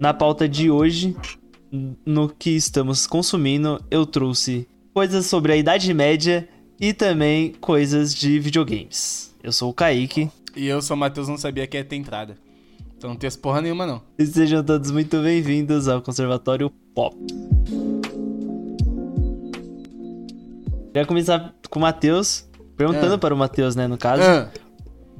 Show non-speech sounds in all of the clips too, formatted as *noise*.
Na pauta de hoje, no que estamos consumindo, eu trouxe coisas sobre a Idade Média e também coisas de videogames. Eu sou o Kaique. E eu sou o Matheus, não sabia que ia ter entrada. Então não tem porra nenhuma, não. E sejam todos muito bem-vindos ao Conservatório Pop. Queria começar com o Matheus, perguntando Ah. para o Matheus, né, no caso. Ah,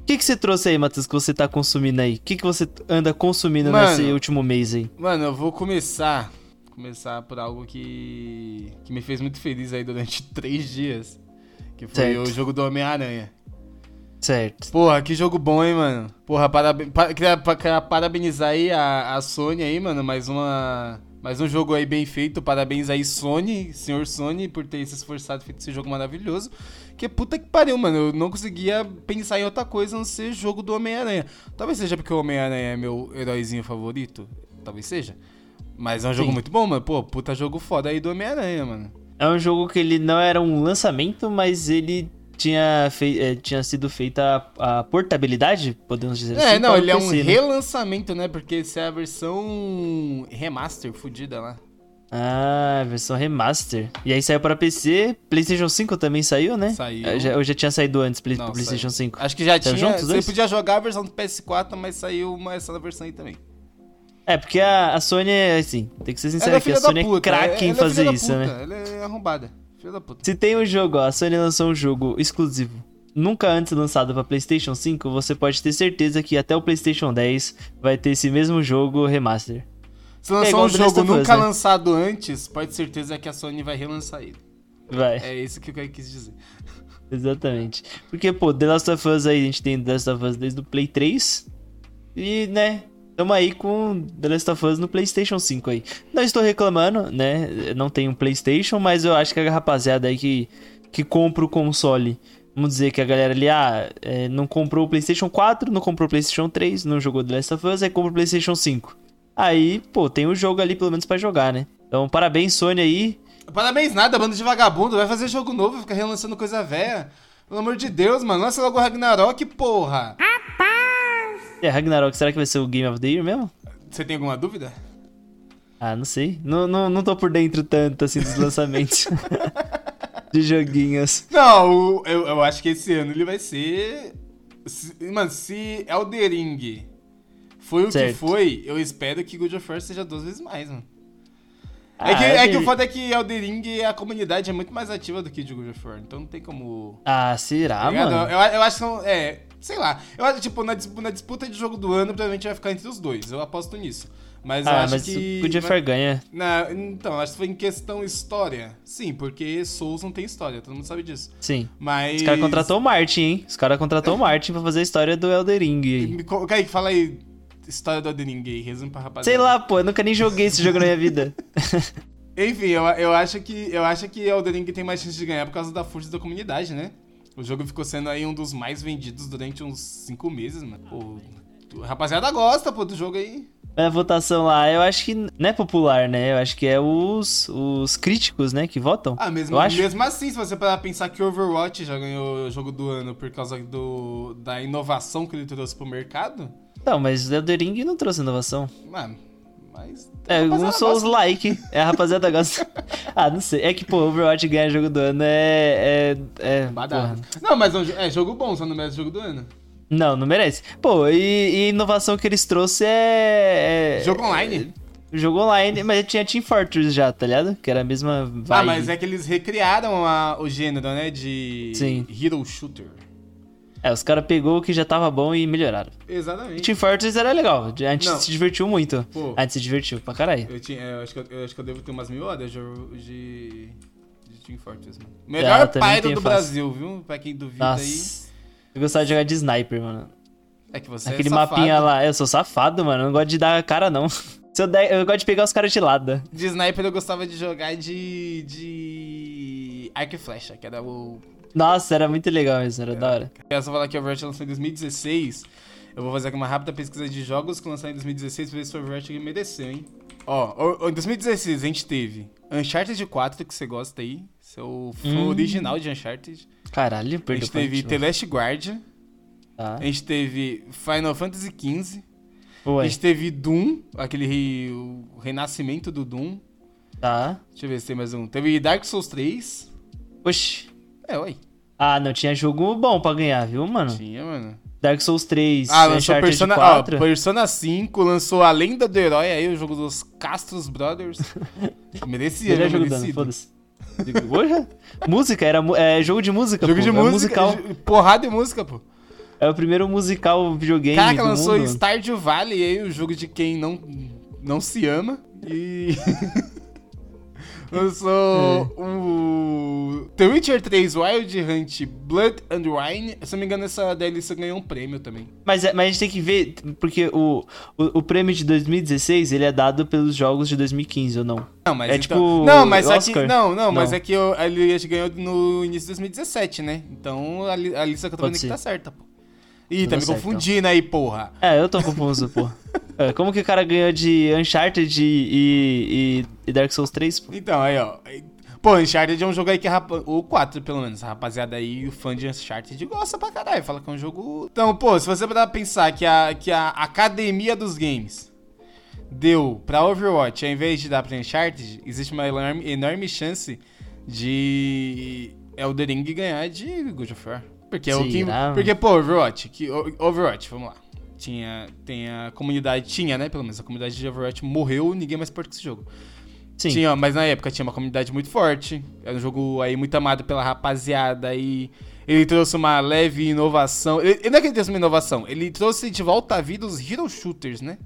que, que você trouxe aí, Matheus, que você tá consumindo aí? O que, que você anda consumindo Mano. nesse último mês aí? mano, eu vou começar. Começar por algo que. que me fez muito feliz aí durante *laughs* três dias. Que foi Certo. o jogo do Homem-Aranha. Certo. Porra, que jogo bom, hein, mano? Porra, paraben pa queria, pa- queria parabenizar aí a, a Sony aí, mano. Mais uma. Mais um jogo aí bem feito. Parabéns aí, Sony, senhor Sony, por ter se esforçado e feito esse jogo maravilhoso. Que puta que pariu, mano. Eu não conseguia pensar em outra coisa a não ser jogo do Homem-Aranha. Talvez seja porque o Homem-Aranha é meu heróizinho favorito. Talvez seja. Mas é um jogo Sim. muito bom, mano. Pô, puta jogo foda aí do Homem-Aranha, mano. É um jogo que ele não era um lançamento, mas ele tinha, fei eh, tinha sido feita a, a portabilidade, podemos dizer assim. É, não, ele é um PC, né? relançamento, né? Porque essa é a versão remaster fudida lá. Ah, versão remaster. E aí saiu para PC, PlayStation 5 também saiu, né? Saiu. Eu já, eu já tinha saído antes Play- Não, PlayStation saiu. 5. Acho que já Saiu tinha. juntos, Você dois? podia jogar a versão do PS4, mas saiu uma, essa versão aí também. É, porque a, a Sony é assim, tem que ser sincero é aqui, a Sony é puta. craque em é fazer isso, né? Ela é arrombada. Filha da puta. Se tem um jogo, ó, a Sony lançou um jogo exclusivo, nunca antes lançado para PlayStation 5, você pode ter certeza que até o PlayStation 10 vai ter esse mesmo jogo remaster. Se lançar igual um jogo Us, nunca né? lançado antes, pode ter certeza que a Sony vai relançar ele. Vai, É isso que eu quis dizer. exatamente. Porque, pô, The Last of Us aí, a gente tem The Last of Us desde o Play 3. E, né, tamo aí com The Last of Us no PlayStation 5 aí. Não estou reclamando, né? Não tenho um PlayStation, mas eu acho que a rapaziada aí que, que compra o console. Vamos dizer que a galera ali, ah, é, não comprou o PlayStation 4, não comprou o PlayStation 3, não jogou The Last of Us, aí compra o PlayStation 5. Aí, pô, tem o jogo ali pelo menos pra jogar, né? Então, parabéns, Sony aí. Parabéns nada, banda de vagabundo. Vai fazer jogo novo, fica relançando coisa velha. Pelo amor de Deus, mano. Lança logo o Ragnarok, porra. É, Ragnarok, será que vai ser o Game of the Year mesmo? Você tem alguma dúvida? Ah, não sei. Não, não, não tô por dentro tanto, assim, dos lançamentos *laughs* de joguinhos. Não, eu, eu acho que esse ano ele vai ser. se- mano, se Elder Ring foi o que Certo. foi, eu espero que God of War seja duas vezes mais, mano. É, Ah, que, é que tem- o foda é que Elder Ring, a comunidade é muito mais ativa do que de God of War, então não tem como. Ah, será, tá mano? Eu, eu acho que. É, sei lá. Eu acho, tipo, na, na disputa de jogo do ano, provavelmente vai ficar entre os dois. Eu aposto nisso. Mas Ah, acho mas que. o War ganha. Na, então, acho que foi em questão história. Sim, porque Souls não tem história, todo mundo sabe disso. Sim. Mas. Os caras contratou o Martin, hein? Os caras contratou o Martin pra fazer a história do Elder Ring aí. Kaique, fala aí. História do Elden Ring aí, resume pra rapaziada. Sei lá, pô, eu nunca nem joguei esse jogo na minha vida. *laughs* Enfim, eu, eu, acho que, eu acho que Elden Ring tem mais chance de ganhar por causa da força da comunidade, né? O jogo ficou sendo aí um dos mais vendidos durante uns 5 meses, mano. Pô, a rapaziada gosta, pô, do jogo aí. Mas a votação lá, eu acho que não é popular, né? Eu acho que é os, os críticos, né, que votam. Ah, mesmo, eu acho. mesmo assim, se você parar pensar que Overwatch já ganhou o jogo do ano por causa do, da inovação que ele trouxe pro mercado, Não, mas o Elder Ring não trouxe inovação. mano, mas... É, rapaziada sou os like. É, a rapaziada gosta. *laughs* ah, não sei. É que, pô, Overwatch ganhar jogo do ano é. É. é porra. Não, mas é é jogo bom, só não merece jogo do ano. Não, não merece. Pô, e, e inovação que eles trouxeram é. é- Jogo online. Jogo online, mas tinha Team Fortress já, tá ligado? Que era a mesma vibe. Ah, mas é que eles recriaram a- o gênero, né? De Sim. Hero Shooter. É, os caras pegou o que já tava bom e melhoraram. Exatamente. Team Fortress era legal. A gente Não. se divertiu muito. Pô. A gente se divertiu pra caralho. Eu, tinha, eu, acho que eu, eu acho que eu devo ter umas mil horas de, de, de Team Fortress, mano. eu Melhor tenho do fácil. Brasil, viu? Pra quem duvida aí. Nossa. Eu gostava de jogar de sniper, mano. É que você Aquele é mapinha lá. Eu sou safado, mano. Eu não gosto de dar cara, não. *laughs* Se eu, der, eu gosto de pegar os caras de lado. De sniper eu gostava de jogar de. de. Arco e flecha, que era o. Nossa, era muito legal isso, era da hora. Eu só falar que o Overwatch lançou em 2016. Eu vou fazer aqui uma rápida pesquisa de jogos que lançaram em 2016 pra ver se o Overwatch mereceu, hein? Ó, em 2016 a gente teve Uncharted 4, que você gosta aí. Seu fã Hum. original de Uncharted. Caralho, A perdeu gente teve The Last Guardian. Tá. A gente teve Final Fantasy XV. Ué. A gente teve Doom, aquele re- o renascimento do Doom. Tá. Deixa eu ver se tem mais um. Teve Dark Souls 3. Oxi. É, oi. Ah, não, tinha jogo bom pra ganhar, viu, mano? Tinha, mano. Dark Souls 3, Ah, lançou Uncharted Persona, ó, 4. Persona 5, lançou A Lenda do Herói aí, o jogo dos Castros Brothers. *laughs* Merecia, né? jogo Merecido. foda-se. Música, era é, jogo de música, Jogo pô, de é música, musical. porrada de música, pô. É o primeiro musical videogame Caraca, lançou mundo. Stardew Valley aí, o jogo de quem não, não se ama. E. *laughs* lançou o. The Witcher 3 Wild Hunt Blood and Wine. Se eu não me engano, essa DLC ganhou um prêmio também. Mas, é- mas a gente tem que ver, porque o, o, o prêmio de 2016, ele é dado pelos jogos de 2015, ou não? Não, mas É então- tipo Não, mas é que. Oscar? Não, não, mas Não. é que eu, ele ganhou no início de 2017, né? Então a, li- a lista que eu tô Pode vendo aqui tá certa, pô. Ih, tá Tá me certo, confundindo aí, porra. É, eu tô confuso, pô. *laughs* É, como que o cara ganhou de Uncharted e, e, e Dark Souls 3, pô? Então, aí, ó. Pô, Uncharted é um jogo aí que rapa... O 4, pelo menos. A rapaziada aí, o fã de Uncharted gosta pra caralho. Fala que é um jogo... Então, pô, se você parar pra pensar que a, que a academia dos games deu pra Overwatch ao invés de dar pra Uncharted, existe uma enorme, enorme chance de Elden Ring ganhar de God of War. Porque é o que... Porque, pô, Overwatch... Que, Overwatch, vamos lá. Tinha, tem a comunidade... Tinha, né? Pelo menos a comunidade de Overwatch morreu, ninguém mais importa com esse jogo. Sim. Tinha, mas na época tinha uma comunidade muito forte. Era um jogo aí muito amado pela rapaziada e ele trouxe uma leve inovação. Ele não é que ele trouxe uma inovação, ele trouxe de volta à vida os hero shooters, né?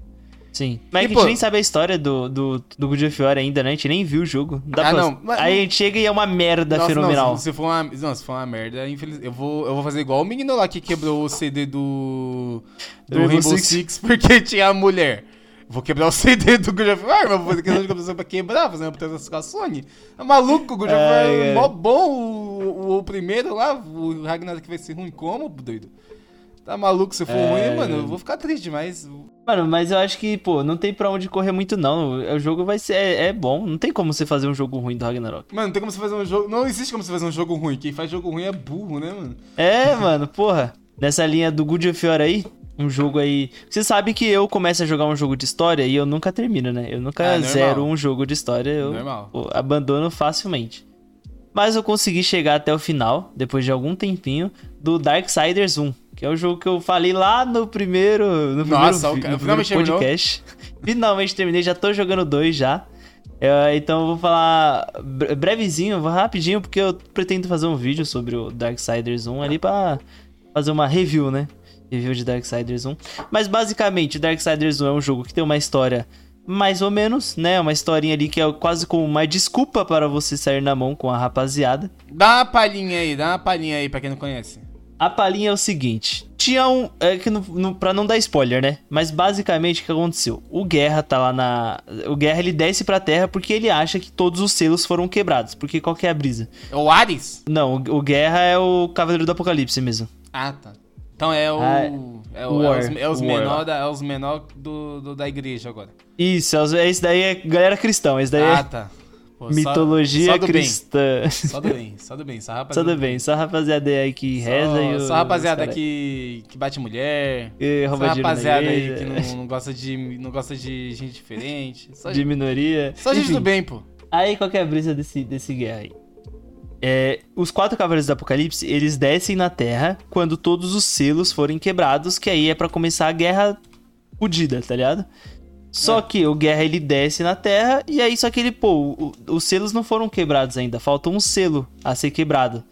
Sim. Mas E, é que a pô- gente nem sabe a história do, do, do God of War ainda, né? A gente nem viu o jogo. Não dá Ah, pra- não, mas- Aí a gente chega e é uma merda Nossa, fenomenal. Não, se, se for uma, não, se for uma merda, infelizmente. Eu vou, eu vou fazer igual o menino lá que quebrou o CD do. Do Rainbow Rainbow, Six. Six. porque *laughs* tinha a mulher. Vou quebrar o CD do God of War, mas vou fazer questão de computação pra quebrar, fazer uma apresentação com a Sony. É maluco, o God of War é ai. mó bom. O, o, o primeiro lá, o Ragnarok vai ser ruim. Como, doido? Tá maluco, se for É. ruim, mano, eu vou ficar triste demais. Mano, mas eu acho que, pô, não tem pra onde correr muito, não. O jogo vai ser. É, é bom. Não tem como você fazer um jogo ruim do Ragnarok. Mano, não tem como você fazer um jogo. Não existe como você fazer um jogo ruim. Quem faz jogo ruim é burro, né, mano? É, mano, porra. Nessa linha do Good of War aí, um jogo aí. Você sabe que eu começo a jogar um jogo de história e eu nunca termino, né? Eu nunca normal. zero um jogo de história, eu Normal. abandono facilmente. Mas eu consegui chegar até o final, depois de algum tempinho, do Darksiders 1, que é o jogo que eu falei lá no primeiro, no Nossa, primeiro, no primeiro terminou? podcast. Finalmente terminei, já tô jogando dois já. É, então eu vou falar bre- brevezinho, vou rapidinho, porque eu pretendo fazer um vídeo sobre o Darksiders 1 ali pra fazer uma review, né? Review de Darksiders 1. Mas basicamente, Darksiders 1 é um jogo que tem uma história mais ou menos, né? Uma historinha ali que é quase como uma desculpa para você sair na mão com a rapaziada. Dá uma palhinha aí, dá uma palhinha aí pra quem não conhece. A palhinha é o seguinte: tinha um. É que no, no, pra não dar spoiler, né? Mas basicamente o que aconteceu? O Guerra tá lá na. O Guerra ele desce pra terra porque ele acha que todos os selos foram quebrados. Porque qual que é a brisa? É o Ares? Não, o, o Guerra é o Cavaleiro do Apocalipse mesmo. Ah, tá. Então é o. Ah, é, o War. é os, é os menor, da, é os menor do, do- da igreja agora. Isso, é os- esse daí é galera cristão. Esse daí Ah, é tá. Pô, só- mitologia só do cristã. Bem. Só do bem, só do bem. Só rapaziada. Tudo bem, só a rapaziada aí que Só, reza e só rapaziada os cara- que, que bate mulher. E Só rouba dinheiro na rapaziada aí que não, não gosta de, não gosta de gente diferente. Só, de minoria. só gente Enfim. do bem, pô. Aí, qual que é a brisa desse, desse guerra aí? É, os quatro cavaleiros do Apocalipse, eles descem na Terra quando todos os selos forem quebrados, que aí é pra começar a guerra fudida, tá ligado? Só É. que o Guerra, ele desce na Terra, e aí só que ele, pô, o- os selos não foram quebrados ainda, falta um selo a ser quebrado,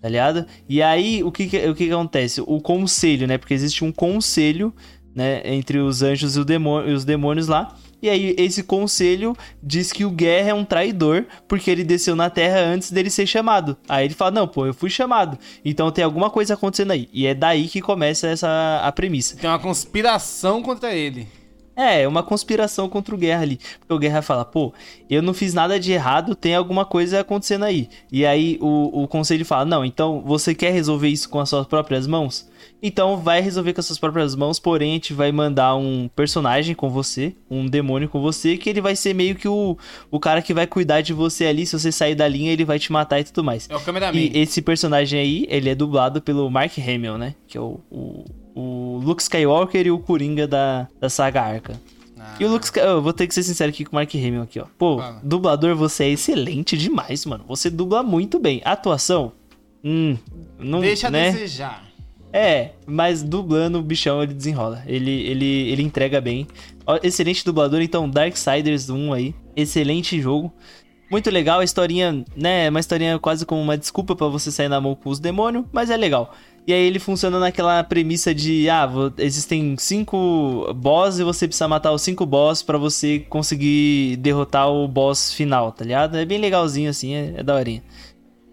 tá ligado? E aí, o que o que acontece? O conselho, né? Porque existe um conselho, né, entre os anjos e, demônio, e os demônios lá, e aí esse conselho diz que o Guerra é um traidor porque ele desceu na Terra antes dele ser chamado. Aí ele fala: "Não, pô, eu fui chamado. Então tem alguma coisa acontecendo aí". E é daí que começa essa a premissa. Tem uma conspiração contra ele. É, é uma conspiração contra o Guerra ali. Porque o Guerra fala, pô, eu não fiz nada de errado, tem alguma coisa acontecendo aí. E aí o, o conselho fala, não, então você quer resolver isso com as suas próprias mãos? Então vai resolver com as suas próprias mãos, porém a gente vai mandar um personagem com você, um demônio com você, que ele vai ser meio que o, o cara que vai cuidar de você ali. Se você sair da linha, ele vai te matar e tudo mais. É o cameraman. E esse personagem aí, ele é dublado pelo Mark Hamill, né? Que é o, o, o Luke Skywalker e o Coringa da, da saga Arca. Ah, E o Luke Sky... Eu vou ter que ser sincero aqui com o Mark Hamill aqui, ó. Pô, Fala. dublador, você é excelente demais, mano. Você dubla muito bem. Atuação? Hum, não, Deixa a né? desejar. É, mas dublando o bichão ele desenrola. Ele, ele, ele entrega bem. Excelente dublador, então Darksiders 1 aí. Excelente jogo. Muito legal, a historinha, né? é Uma historinha quase como uma desculpa pra você sair na mão com os demônios, mas é legal. E aí ele funciona naquela premissa de, ah, existem cinco boss e você precisa matar os cinco boss pra você conseguir derrotar o boss final, tá ligado? É bem legalzinho assim, é, é daorinha.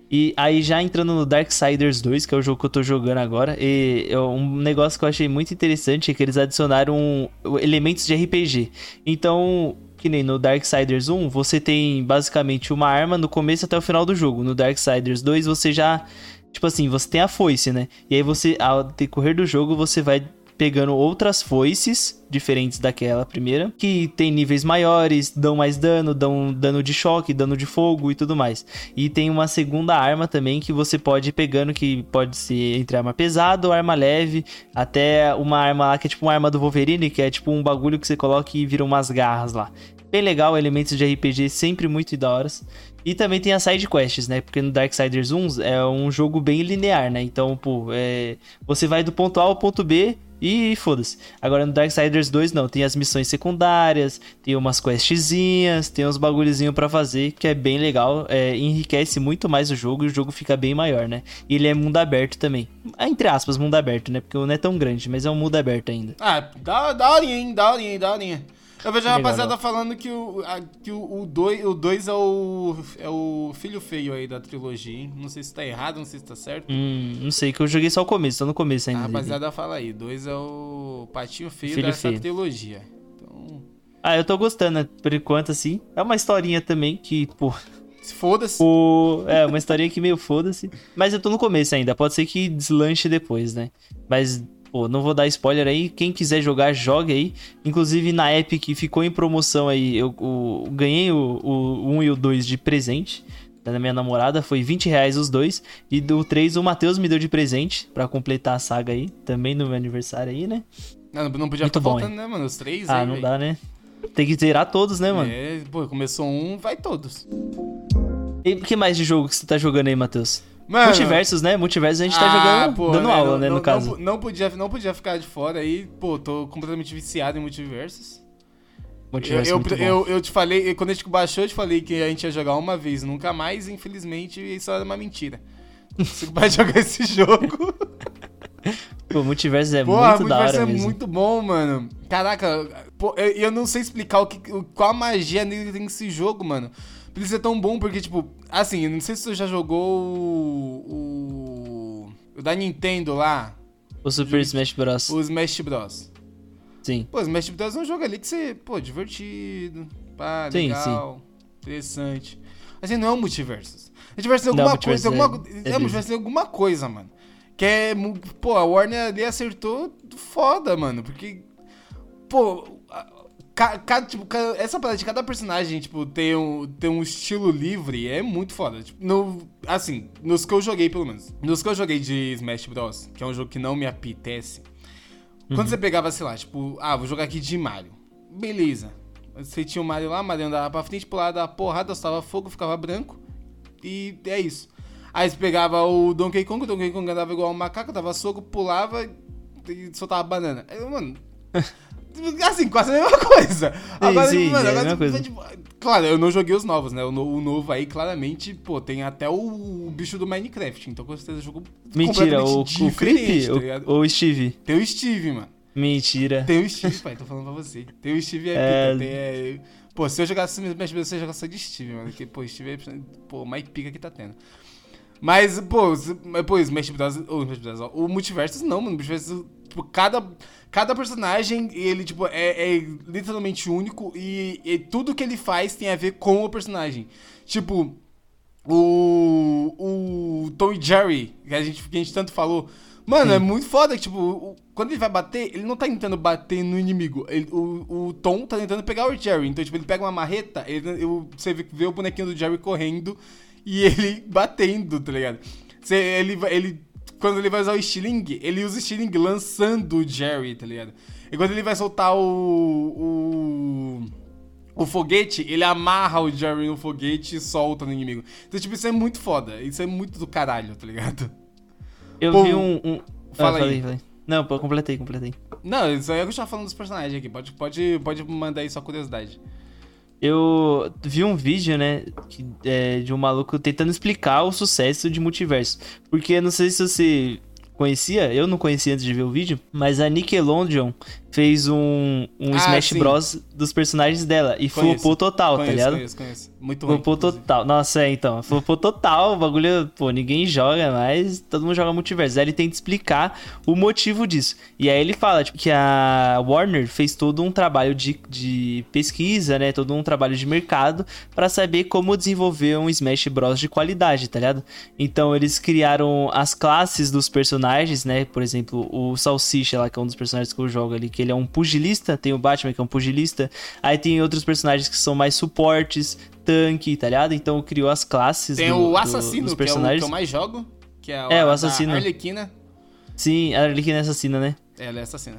E aí já entrando no Darksiders 2, que é o jogo que eu tô jogando agora, e um negócio que eu achei muito interessante é que eles adicionaram elementos de RPG. Então, que nem no Darksiders 1, você tem basicamente uma arma no começo até o final do jogo. No Darksiders 2, você já tipo assim, você tem a foice, né? E aí você ao decorrer do jogo, você vai pegando outras foices diferentes daquela primeira, que tem níveis maiores, dão mais dano, dão dano de choque, dano de fogo e tudo mais. E tem uma segunda arma também que você pode ir pegando, que pode ser entre arma pesada ou arma leve, até uma arma lá que é tipo uma arma do Wolverine, que é tipo um bagulho que você coloca e vira umas garras lá. Bem legal, elementos de RPG sempre muito da horas. E também tem as side quests, né? Porque no Darksiders 1 é um jogo bem linear, né? Então, pô, é... você vai do ponto A ao ponto B e foda-se. Agora no Darksiders 2 não, tem as missões secundárias, tem umas questzinhas, tem uns bagulhozinhos pra fazer, que é bem legal, é, enriquece muito mais o jogo e o jogo fica bem maior, né? E ele é mundo aberto também. Entre aspas, mundo aberto, né? Porque não é tão grande, mas é um mundo aberto ainda. Ah, da, da horinha, hein? Da horinha, hein? Da horinha. Eu vejo a rapaziada falando que o 2 que o, o dois, o dois é, o, é o filho feio aí da trilogia, hein? Não sei se tá errado, não sei se tá certo. Hum, não sei, que eu joguei só o começo, tô no começo A ainda. rapaziada fala aí, dois é o patinho feio Filho dessa feio. trilogia. Então, Ah, eu tô gostando, né? por enquanto, assim. É uma historinha também que, pô, se foda-se. O... É, uma historinha que meio foda-se. Mas eu tô no começo ainda. Pode ser que deslanche depois, né? Mas, pô, não vou dar spoiler aí. Quem quiser jogar, jogue aí. Inclusive na Epic ficou em promoção aí. Eu, o- ganhei o, o 1 e o 2 de presente. Da minha namorada, foi 20 reais os dois. E do 3 o Matheus me deu de presente pra completar a saga aí. Também no meu aniversário aí, né? Não, não podia bom, faltando, né, mano? Os três ah, aí, não velho. dá, né? Tem que zerar todos, né, mano? É, pô, começou um, vai todos. E o que mais de jogo que você tá jogando aí, Matheus? Mano, Multiversos, né? Multiversos a gente tá ah, jogando, pô, dando né, aula, não- né, no não- caso. Não, não podia, não podia ficar de fora aí. Pô, tô completamente viciado em multiversos. Eu, Multiverso eu, bom. eu, eu te falei, quando a gente baixou, eu te falei que a gente ia jogar uma vez, nunca mais, infelizmente, isso era uma mentira. Você vai *laughs* jogar esse jogo. *laughs* Pô, multiverso é Porra, muito da multiverso hora é mesmo. muito bom, mano. Caraca, pô, eu, eu não sei explicar o que, qual a magia nele tem nesse jogo, mano. Por isso é tão bom, porque, tipo, assim, eu não sei se você já jogou o. o, o da Nintendo lá, O Super Smash Bros. o Smash Bros. Sim. Pô, Smash Bros é um jogo ali que você, pô, divertido, pá, Sim, legal, interessante. Assim, não é um multiverso. Multiverso é Não, alguma multiverso coisa, alguma, é- é, é multiverso é alguma coisa, mano. Que é, pô, a Warner ali acertou foda, mano, porque, pô, cada, tipo, essa parada de cada personagem, tipo, ter um, ter um estilo livre é muito foda. Tipo, no, assim, nos que eu joguei, pelo menos. Nos que eu joguei de Smash Bros, que é um jogo que não me apetece, quando você pegava, sei lá, tipo, ah, vou jogar aqui de Mario. Beleza. Você tinha o Mario lá, o Mario andava pra frente, pulava, dava porrada, soltava fogo, ficava branco. E é isso. Aí você pegava o Donkey Kong, o Donkey Kong andava igual um macaco, dava soco, pulava e soltava banana. Aí, mano. *laughs* Assim, quase a mesma coisa. Agora, sim, mano, é agora, tipo, coisa. tipo, Claro, eu não joguei os novos, né? O, o novo aí, claramente, pô, tem até o, bicho do Minecraft. Então, com certeza, é jogo Mentira, o, o diferente, Creep tá ou- o Steve? Tem o Steve, mano. Mentira. Tem o Steve, pai, tô falando pra você. Tem o Steve é, É. pica, tem, é... Pô, se eu jogasse Smash Bros, você jogasse só de Steve, mano. Porque, pô, Steve é, pô, mais pica que tá tendo. Mas, pô, se- pô, Smash Bros, ou Smash Bros, o Multiversus não, mano. O Multiversus, tipo, cada, cada personagem, ele, tipo, é, é literalmente único e, e tudo que ele faz tem a ver com o personagem. Tipo, o, o Tom e Jerry, que a gente, que a gente tanto falou. Mano, é muito foda que, tipo, o- quando ele vai bater, ele não tá tentando bater no inimigo. Ele- o, o Tom tá tentando pegar o Jerry. Então, tipo, ele pega uma marreta, ele, eu- você vê, o bonequinho do Jerry correndo e ele *laughs* batendo, tá ligado? Você, ele, vai- ele quando ele vai usar o Stiling, ele usa o Stiling lançando o Jerry, tá ligado? E quando ele vai soltar o. o. o foguete, ele amarra o Jerry no foguete e solta no inimigo. Então, tipo, isso é muito foda. Isso é muito do caralho, tá ligado? Eu Pô, vi um. um... fala ah, aí. falei, falei. Não, pô, completei, completei. Não, isso aí é o que eu tava falando dos personagens aqui. Pode, pode, pode mandar aí sua curiosidade. Eu vi um vídeo, né, que- é, de um maluco tentando explicar o sucesso de multiverso. Porque não sei se você conhecia, eu não conhecia antes de ver o vídeo, mas a Nickelodeon fez um, um Ah, Smash sim. Bros dos personagens dela e Conheço. flopou total, tá conheço, ligado? conheço, conheço. Muito ruim. Flopou inclusive. total. Nossa, é, então. Flopou total. O bagulho, pô, ninguém joga mais. Todo mundo joga multiverso. Aí ele tenta explicar o motivo disso. E aí ele fala, tipo, que a Warner fez todo um trabalho de, de pesquisa, né? Todo um trabalho de mercado pra saber como desenvolver um Smash Bros de qualidade, tá ligado? Então eles criaram as classes dos personagens, né? Por exemplo, o Salsicha lá, que é um dos personagens que eu jogo ali, que ele é um pugilista. Tem o Batman, que é um pugilista. Aí tem outros personagens que são mais suportes, tanque, tá ligado? Então criou as classes Tem do- o do- assassino, dos que é o que eu mais jogo. Que é, É, o a da assassino. Arlequina. Sim, a Arlequina é assassina, né? Ela é assassina.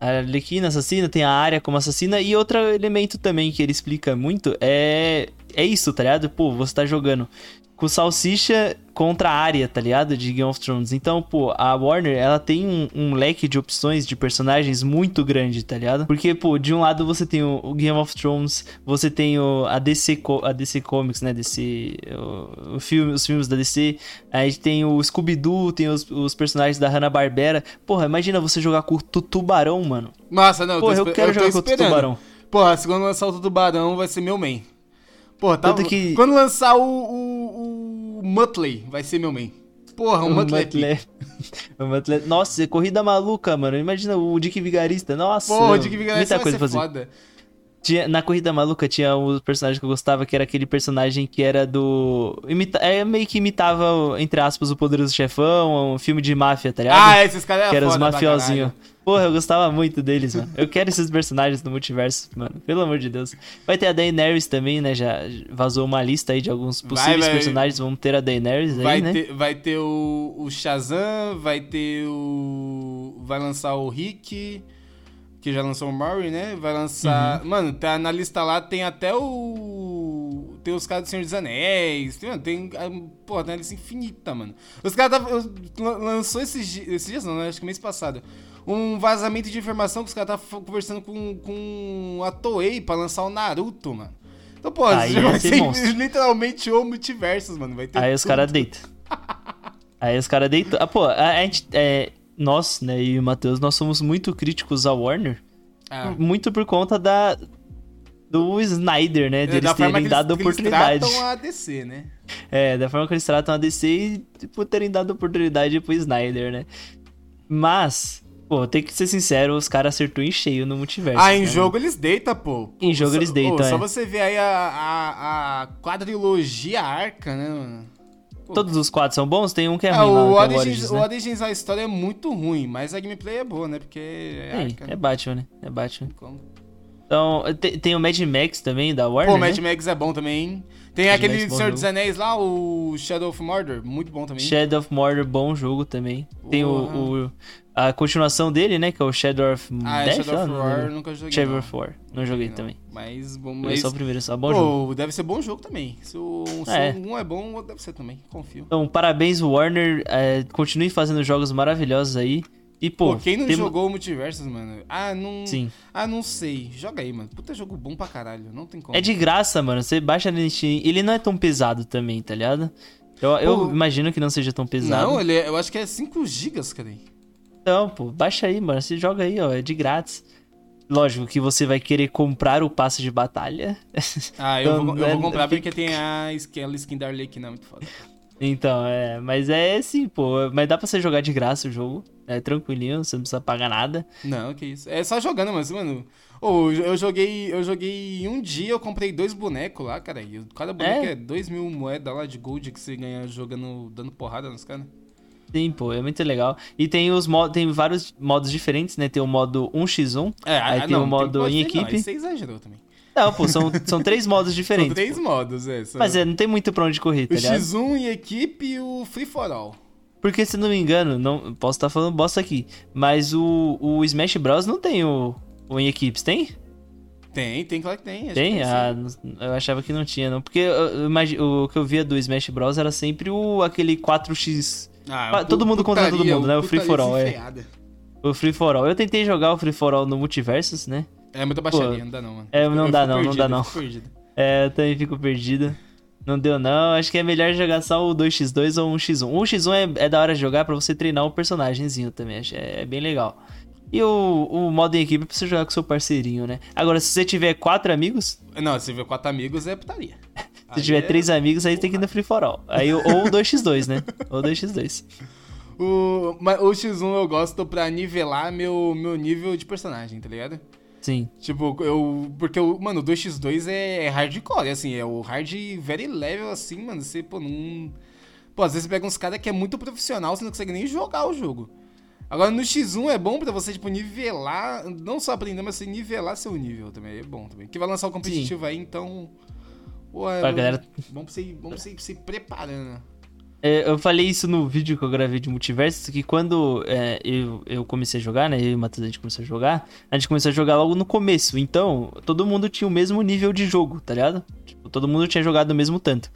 A Arlequina assassina, tem a área como assassina. E outro elemento também que ele explica muito é. É isso, tá ligado? Pô, você tá jogando com salsicha contra a área, tá ligado? De Game of Thrones. Então, pô, a Warner, ela tem um, um leque de opções de personagens muito grande, tá ligado? Porque, pô, de um lado você tem o, o Game of Thrones, você tem o, a, DC, a DC Comics, né? DC, o, o filme, os filmes da DC. Aí tem o Scooby-Doo, tem os, os personagens da Hanna-Barbera. Porra, imagina você jogar com o Tu- Tubarão, mano. Nossa, não, Porra, eu espe- quero tô jogar com o esperando. Tubarão. Porra, se quando lançar o Tubarão vai ser meu main. Porra, tá... Tanto que- Quando lançar o, o, o Muttley, vai ser meu main. Porra, o O Muttley. Muttley. *laughs* O Muttley- Nossa, corrida maluca, mano. Imagina o Dick Vigarista. Nossa, Porra, o Dick Vigarista muita coisa ser fazer. foda. Tinha, na Corrida Maluca tinha um personagem que eu gostava, que era aquele personagem que era do. Imita, é, meio que imitava, entre aspas, o Poderoso Chefão, um filme de máfia, tá ligado? Ah, esses caras que é eram os mafiosinhos. Porra, eu gostava muito deles, mano. Eu quero esses personagens no multiverso, mano. Pelo amor de Deus. Vai ter a Daenerys também, né? Já vazou uma lista aí de alguns possíveis vai. personagens. Vamos ter a Daenerys aí, Vai, né? ter, vai ter o, o Shazam, vai ter o. Vai lançar o Rick, que já lançou o Murray, né? Vai lançar. Uhum. Mano, tá na lista lá, tem até o. Tem os caras do Senhor dos Anéis. Tem, mano, tem. ah, Pô, tem uma lista infinita, mano. Os caras lan- lançou esses, esses dias, não, né? Acho que mês passado. Um vazamento de informação que os caras estavam conversando com, com a Toei pra lançar o Naruto, mano. Então, pô, Aí *laughs* vai ser literalmente o multiversos, mano. Vai ter Aí os tudo. caras deitam. *laughs* Aí os caras deitam. Ah, pô, a, a gente. É, nós, né, e o Matheus, nós somos muito críticos à Warner. Ah. Muito por conta da. Do Snyder, né? Deles da forma terem dado eles, que eles oportunidade. tratam a DC, né? É, da forma que eles tratam a DC e, tipo, terem dado oportunidade pro Snyder, né? Mas, pô, tem que ser sincero, os caras acertou em cheio no multiverso. Ah, em né? jogo eles deitam, pô. Em jogo Só- eles deitam, ô, Só é. você ver aí a, a, a quadrilogia arca, né, mano? Todos os quatro são bons? Tem um que é Ah, ruim lá, o, que é o Origins, Origins, o né? Origins, a história é muito ruim, mas a gameplay é boa, né? Porque é Sim, arca. é né? Batman, né? É Batman. Como? Então, tem, tem o Mad Max também, da Warner, Pô, né? Mad Max é bom também. Tem aquele Senhor jogo. dos Anéis lá, o Shadow of Mordor, muito bom também. Shadow of Mordor, bom jogo também. Tem o, o- a continuação dele, né? Que é o Shadow of ah, é Death, Shadow of War, não- nunca joguei. Shadow não. of War. Não joguei não. também. Mas bom, Joguei mas... só o primeiro, só bom jogo. Pô, deve ser bom jogo também. Se o se É. um é bom, o outro deve ser também. Confio. Então, parabéns, Warner. É, continue fazendo jogos maravilhosos aí. E, pô, Pô, quem não tem- jogou o Multiversus, mano? Ah, não. Sim. Ah, não sei. Joga aí, mano. Puta jogo bom pra caralho. Não tem como. É de graça, mano. Você baixa no Steam. Ele não é tão pesado também, tá ligado? Eu, eu Pô. imagino que não seja tão pesado. Não, ele é- eu acho que é 5 gigas, cara. Então, pô, baixa aí, mano. Você joga aí, ó. É de grátis. Lógico que você vai querer comprar o passe de batalha. Ah, eu, *laughs* Então, vou, eu é- vou comprar fica- porque tem a skin, aquela skin da Arlequina, muito foda. Então, é. Mas é assim, pô. Mas dá pra você jogar de graça o jogo. É tranquilinho, você não precisa pagar nada. Não, que isso. É só jogando, mas, mano. Ô, eu joguei. Eu joguei um dia, eu comprei dois bonecos lá, cara. E cada boneco É? é 2 mil moedas lá de gold que você ganha jogando, dando porrada nos caras. Sim, pô, é muito legal. E tem os modos, tem vários modos diferentes, né? Tem o modo 1x1. É, Aí ah, tem não, o modo modo em não, equipe. aí Você exagerou também. Não, pô, são, são três modos São diferentes. três modos, é. são- Mas é, não tem muito pra onde correr, O tá ligado? X1 em equipe e o Free for All. Porque, se não me engano, não posso estar falando bosta aqui, mas o, o Smash Bros. não tem o, o em equipes, tem? Tem, tem, claro que tem. Tem? que Ah, eu achava que não tinha, não. Porque eu- eu o que eu via do Smash Bros. era sempre o, aquele 4x. Ah, todo mundo contra todo putaria, mundo, né? O Free for All, é. O Free for All. Eu tentei jogar o Free for All no Multiversus, né? É muita baixaria, não dá não, mano. É, não dá não, não perdido, dá não. fico perdido. É, eu também fico perdido. Não deu não, acho que é melhor jogar só o 2x2 ou um 1x1. O 1x1 é, é da hora de jogar pra você treinar o personagemzinho também, acho- é, é bem legal. E o, o modo em equipe é pra você jogar com seu parceirinho, né? Agora, se você tiver quatro amigos, Não, se vê quatro amigos é putaria. *laughs* se tiver três amigos, aí tem que ir no Free for All. Aí, ou o 2x2, né? Ou 2x2. O, *laughs* o X1 eu gosto pra nivelar meu, meu nível de personagem, tá ligado? Sim. Tipo, eu. Porque, o, mano, o 2x2 é, é hardcore, assim, é o hard very level, assim, mano. Você, pô, não. Pô, às vezes você pega uns caras que é muito profissional, você não consegue nem jogar o jogo. Agora no X1 é bom pra você, tipo, nivelar. Não só aprender, mas você nivelar seu nível também. É bom também. Que vai lançar o competitivo aí, então. Pô, é Pra galera- bom pra você, ir- bom pra você ir se preparando. É, eu falei isso no vídeo que eu gravei de multiverso, que quando é, eu, eu comecei a jogar, né? Eu e o Matheus a gente começou a jogar, a gente começou a jogar logo no começo. Então, todo mundo tinha o mesmo nível de jogo, tá ligado? Tipo, todo mundo tinha jogado o mesmo tanto.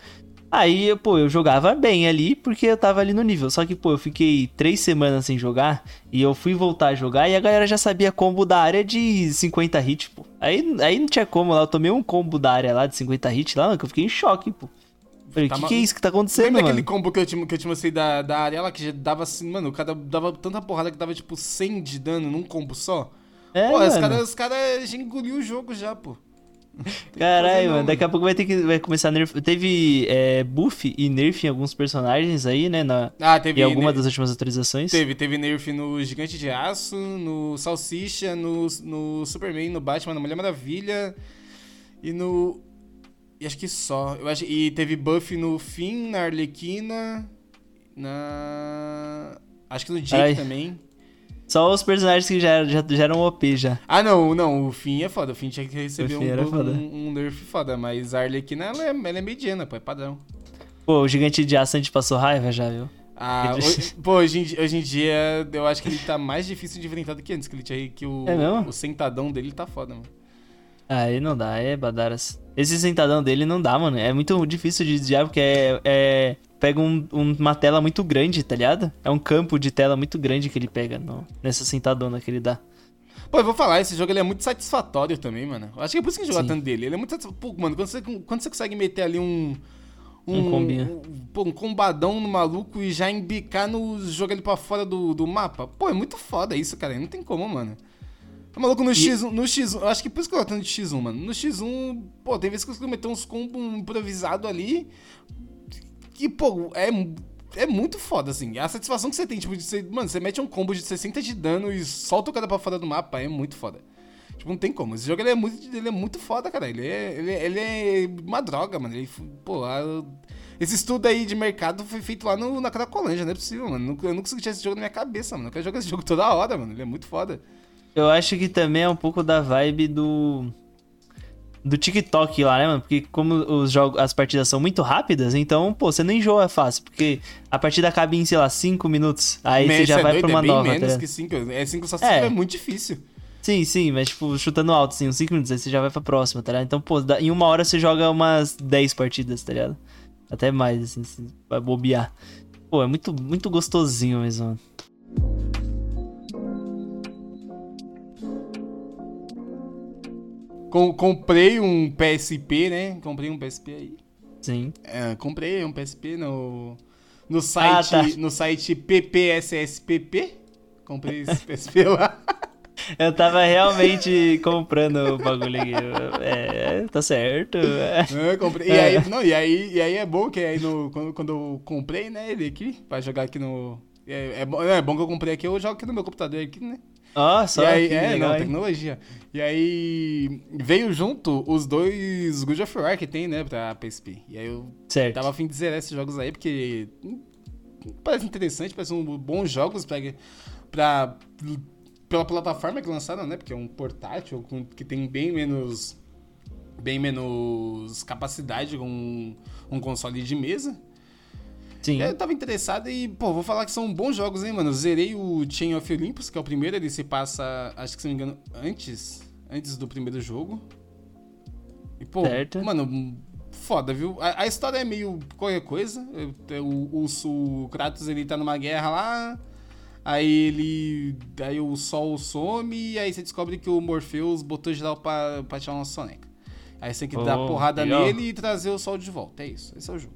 Aí, pô, eu jogava bem ali porque eu tava ali no nível. Só que, pô, eu fiquei três semanas sem jogar e eu fui voltar a jogar e a galera já sabia combo da área de 50 hits, pô. Aí, aí não tinha como lá. Eu tomei um combo da área lá de 50 hits lá, que eu fiquei em choque, pô. Falei, Tá que que é isso que tá acontecendo, Lembra mano? aquele combo que eu te, que eu te mostrei da, da Ariela que já dava assim, mano, o cara dava tanta porrada que dava tipo 100 de dano num combo só? É, pô, os mano. caras os cara já engoliu o jogo já, pô. Caralho, mano, daqui a pouco vai ter que vai começar nerf. Teve é, buff e nerf em alguns personagens aí, né? Na, Ah, teve em alguma ner- das últimas atualizações. Teve, teve nerf no Gigante de Aço, no Salsicha, no, no Superman, no Batman, na Mulher Maravilha e no. E acho que só. Eu acho, e teve buff no Finn, na Arlequina, na. Acho que no Jake Ai. também. Só os personagens que já, já, já eram OP já. Ah, não, não, o Finn é foda. O Finn tinha que receber um, um, um nerf foda, mas a Arlequina ela é, ela é mediana, pô, é padrão. Pô, o gigante de aço a gente passou raiva já, viu? Ah, Ele- hoje, pô, hoje em, hoje em dia eu acho que ele tá mais difícil de enfrentar do que antes, que ele tinha que o, É o sentadão dele tá foda, mano. Aí não dá, é badaras. Esse sentadão dele não dá, mano. É muito difícil de desviar porque é. é- pega um- um- uma tela muito grande, tá ligado? É um campo de tela muito grande que ele pega no- nessa sentadona que ele dá. Pô, eu vou falar, esse jogo ele é muito satisfatório também, mano. Acho que é por isso que a gente joga tanto dele. Ele é muito satisfatório. Pô, mano, quando você, quando você consegue meter ali um. Um combinho. um, pô, um combadão no maluco e já embicar no jogo ele pra fora do, do mapa. Pô, é muito foda isso, cara. Não tem como, mano. O maluco no X1, no X1, eu acho que por isso que eu tô tanto de X1, mano. No X1, pô, tem vezes que eu consigo meter uns combos improvisados ali. Que, pô, é, é muito foda, assim. A satisfação que você tem, tipo, de você, mano, você mete um combo de 60 de dano e solta o cara pra fora do mapa, é muito foda. Tipo, não tem como. Esse jogo ele é muito, ele é muito foda, cara. Ele é, ele, é- ele é uma droga, mano. Ele, pô, a- esse estudo aí de mercado foi feito lá no, na Cracolândia, não é possível, mano. Eu não consigo tirar esse jogo na minha cabeça, mano. Eu quero jogar esse jogo toda hora, mano. Ele é muito foda. Eu acho que também é um pouco da vibe do. Do TikTok lá, né, mano? Porque como os jogos, as partidas são muito rápidas, então, pô, você não enjoa fácil. Porque a partida acaba em, sei lá, 5 minutos. Aí Mas você já é vai doido, pra uma é bem nova. tá menos ligado? que 5. É 5 só se É. tiver muito difícil. Sim, sim, mas tipo, chutando alto, assim, uns 5 minutos, aí você já vai pra próxima, tá ligado? Então, pô, em uma hora você joga umas 10 partidas, tá ligado? Até mais, assim, vai bobear. Pô, é muito, muito gostosinho mesmo, Com- comprei um PSP, né? Comprei um PSP aí. Sim. É, comprei um PSP no, no site, tá. no site PPSSPP. Comprei esse *laughs* PSP lá. Eu tava realmente comprando o bagulho aqui. É, tá certo. É. É, comprei. E aí, não, e aí, e aí é bom que aí no, quando, quando eu comprei, né, ele aqui, pra jogar aqui no. É, é, bom, é bom que eu comprei aqui, eu jogo aqui no meu computador aqui, né? Ó, só e aí, que é, legal, não, hein? tecnologia. E aí veio junto os dois God of War que tem, né, pra PSP. E aí eu Certo. tava a fim de zerar esses jogos aí, porque parece interessante, parece um bons jogos pra, pra, pela plataforma que lançaram, né? Porque é um portátil com- que tem bem menos bem menos capacidade com um, um console de mesa. Sim. Eu tava interessado e, pô, vou falar que são bons jogos, hein, mano. Zerei o Chain of Olympus, que é o primeiro, ele se passa, acho que se não me engano, antes, antes do primeiro jogo. E, pô, Certo. mano, foda, viu? A, a história é meio qualquer coisa. O, o, o Kratos, ele tá numa guerra lá, aí ele... Aí o sol some e aí você descobre que o Morpheus botou geral pra, pra tirar uma soneca. Aí você tem que dar Oh, porrada legal. nele e trazer o sol de volta. É isso, esse é o jogo.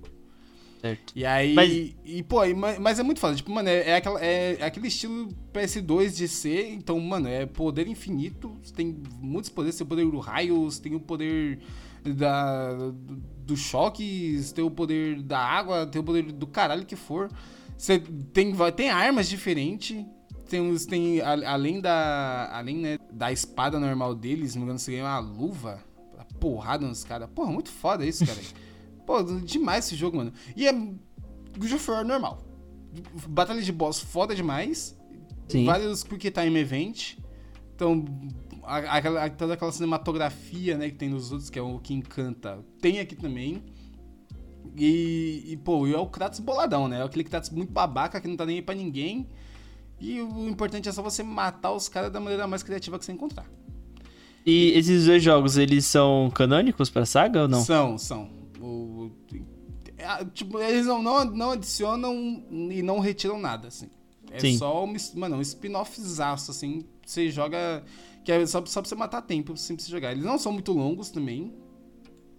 Certo. E aí. Mas- E, pô, e- mas, é muito foda. Tipo, mano, é, é, aquela, é, é aquele estilo PS2 de ser. Então, mano, é poder infinito. Você tem muitos poderes. Você tem o poder do raio, você tem o poder da, do, do choque, você tem o poder da água, tem o poder do caralho que for. Você tem, tem armas diferentes. Tem, uns- tem a- além da além né, da espada normal deles, não me engano, você ganha uma luva. Porrada nos caras. Porra, muito foda isso, cara. *laughs* Pô, demais esse jogo, mano. E é God of War normal. Batalha de boss foda demais. Sim. Vários Quick Time Event. Então, a- aquela- toda aquela cinematografia né, que tem nos outros, que é o que encanta, tem aqui também. E, e, pô, e é o Kratos boladão, né? É aquele Kratos muito babaca que não tá nem aí pra ninguém. E o importante é só você matar os caras da maneira mais criativa que você encontrar. E esses dois jogos, eles são canônicos pra saga ou não? São, são. O- é, tipo, eles não, não, não adicionam e não retiram nada, assim. É Sim. só um, mano, um spin-offzaço, assim. Você joga. Que é só, só pra você matar tempo, assim, pra você jogar. Eles não são muito longos também.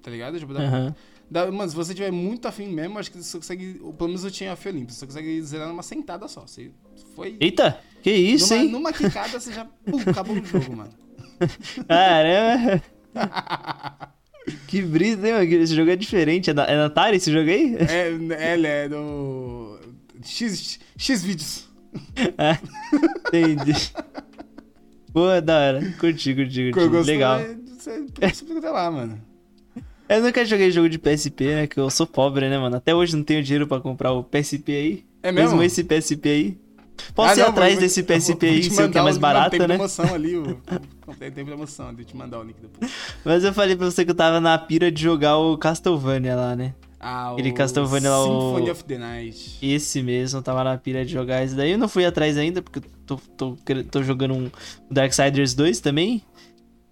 Tá ligado? Tipo, dá- dá- mano, se você tiver muito afim mesmo, acho que você consegue. Pelo menos eu tinha a Olympus, você consegue zerar numa sentada só. Você foi. Eita, que isso, numa, hein? numa quicada, você já. Pum, acabou o jogo, mano. *laughs* Caramba! *laughs* que brisa, hein, mano? Esse jogo é diferente. É na, é na Atari esse jogo aí? É, ela é do. X, X vídeos. Ah, entendi. Boa, da hora. Curti, curti, curti. gosto Legal. é- Você você fica até lá, mano. Eu nunca joguei jogo de PSP, né? Que eu sou pobre, né, mano? Até hoje não tenho dinheiro pra comprar o PSP aí. É mesmo? mesmo esse PSP aí. Posso Ah, ir não, atrás desse PSP aí, te seu que é mais o- barato, tem né? promoção ali, o... *laughs* tem, promoção, deixa eu te mandar o link depois. Mas eu falei pra você que eu tava na pira de jogar o Castlevania lá, né? Ah, Aquele o Castlevania lá, o- Symphony of the Night. Esse mesmo, tava na pira de jogar esse daí. Eu não fui atrás ainda, porque eu tô, tô, tô jogando um Darksiders 2 também.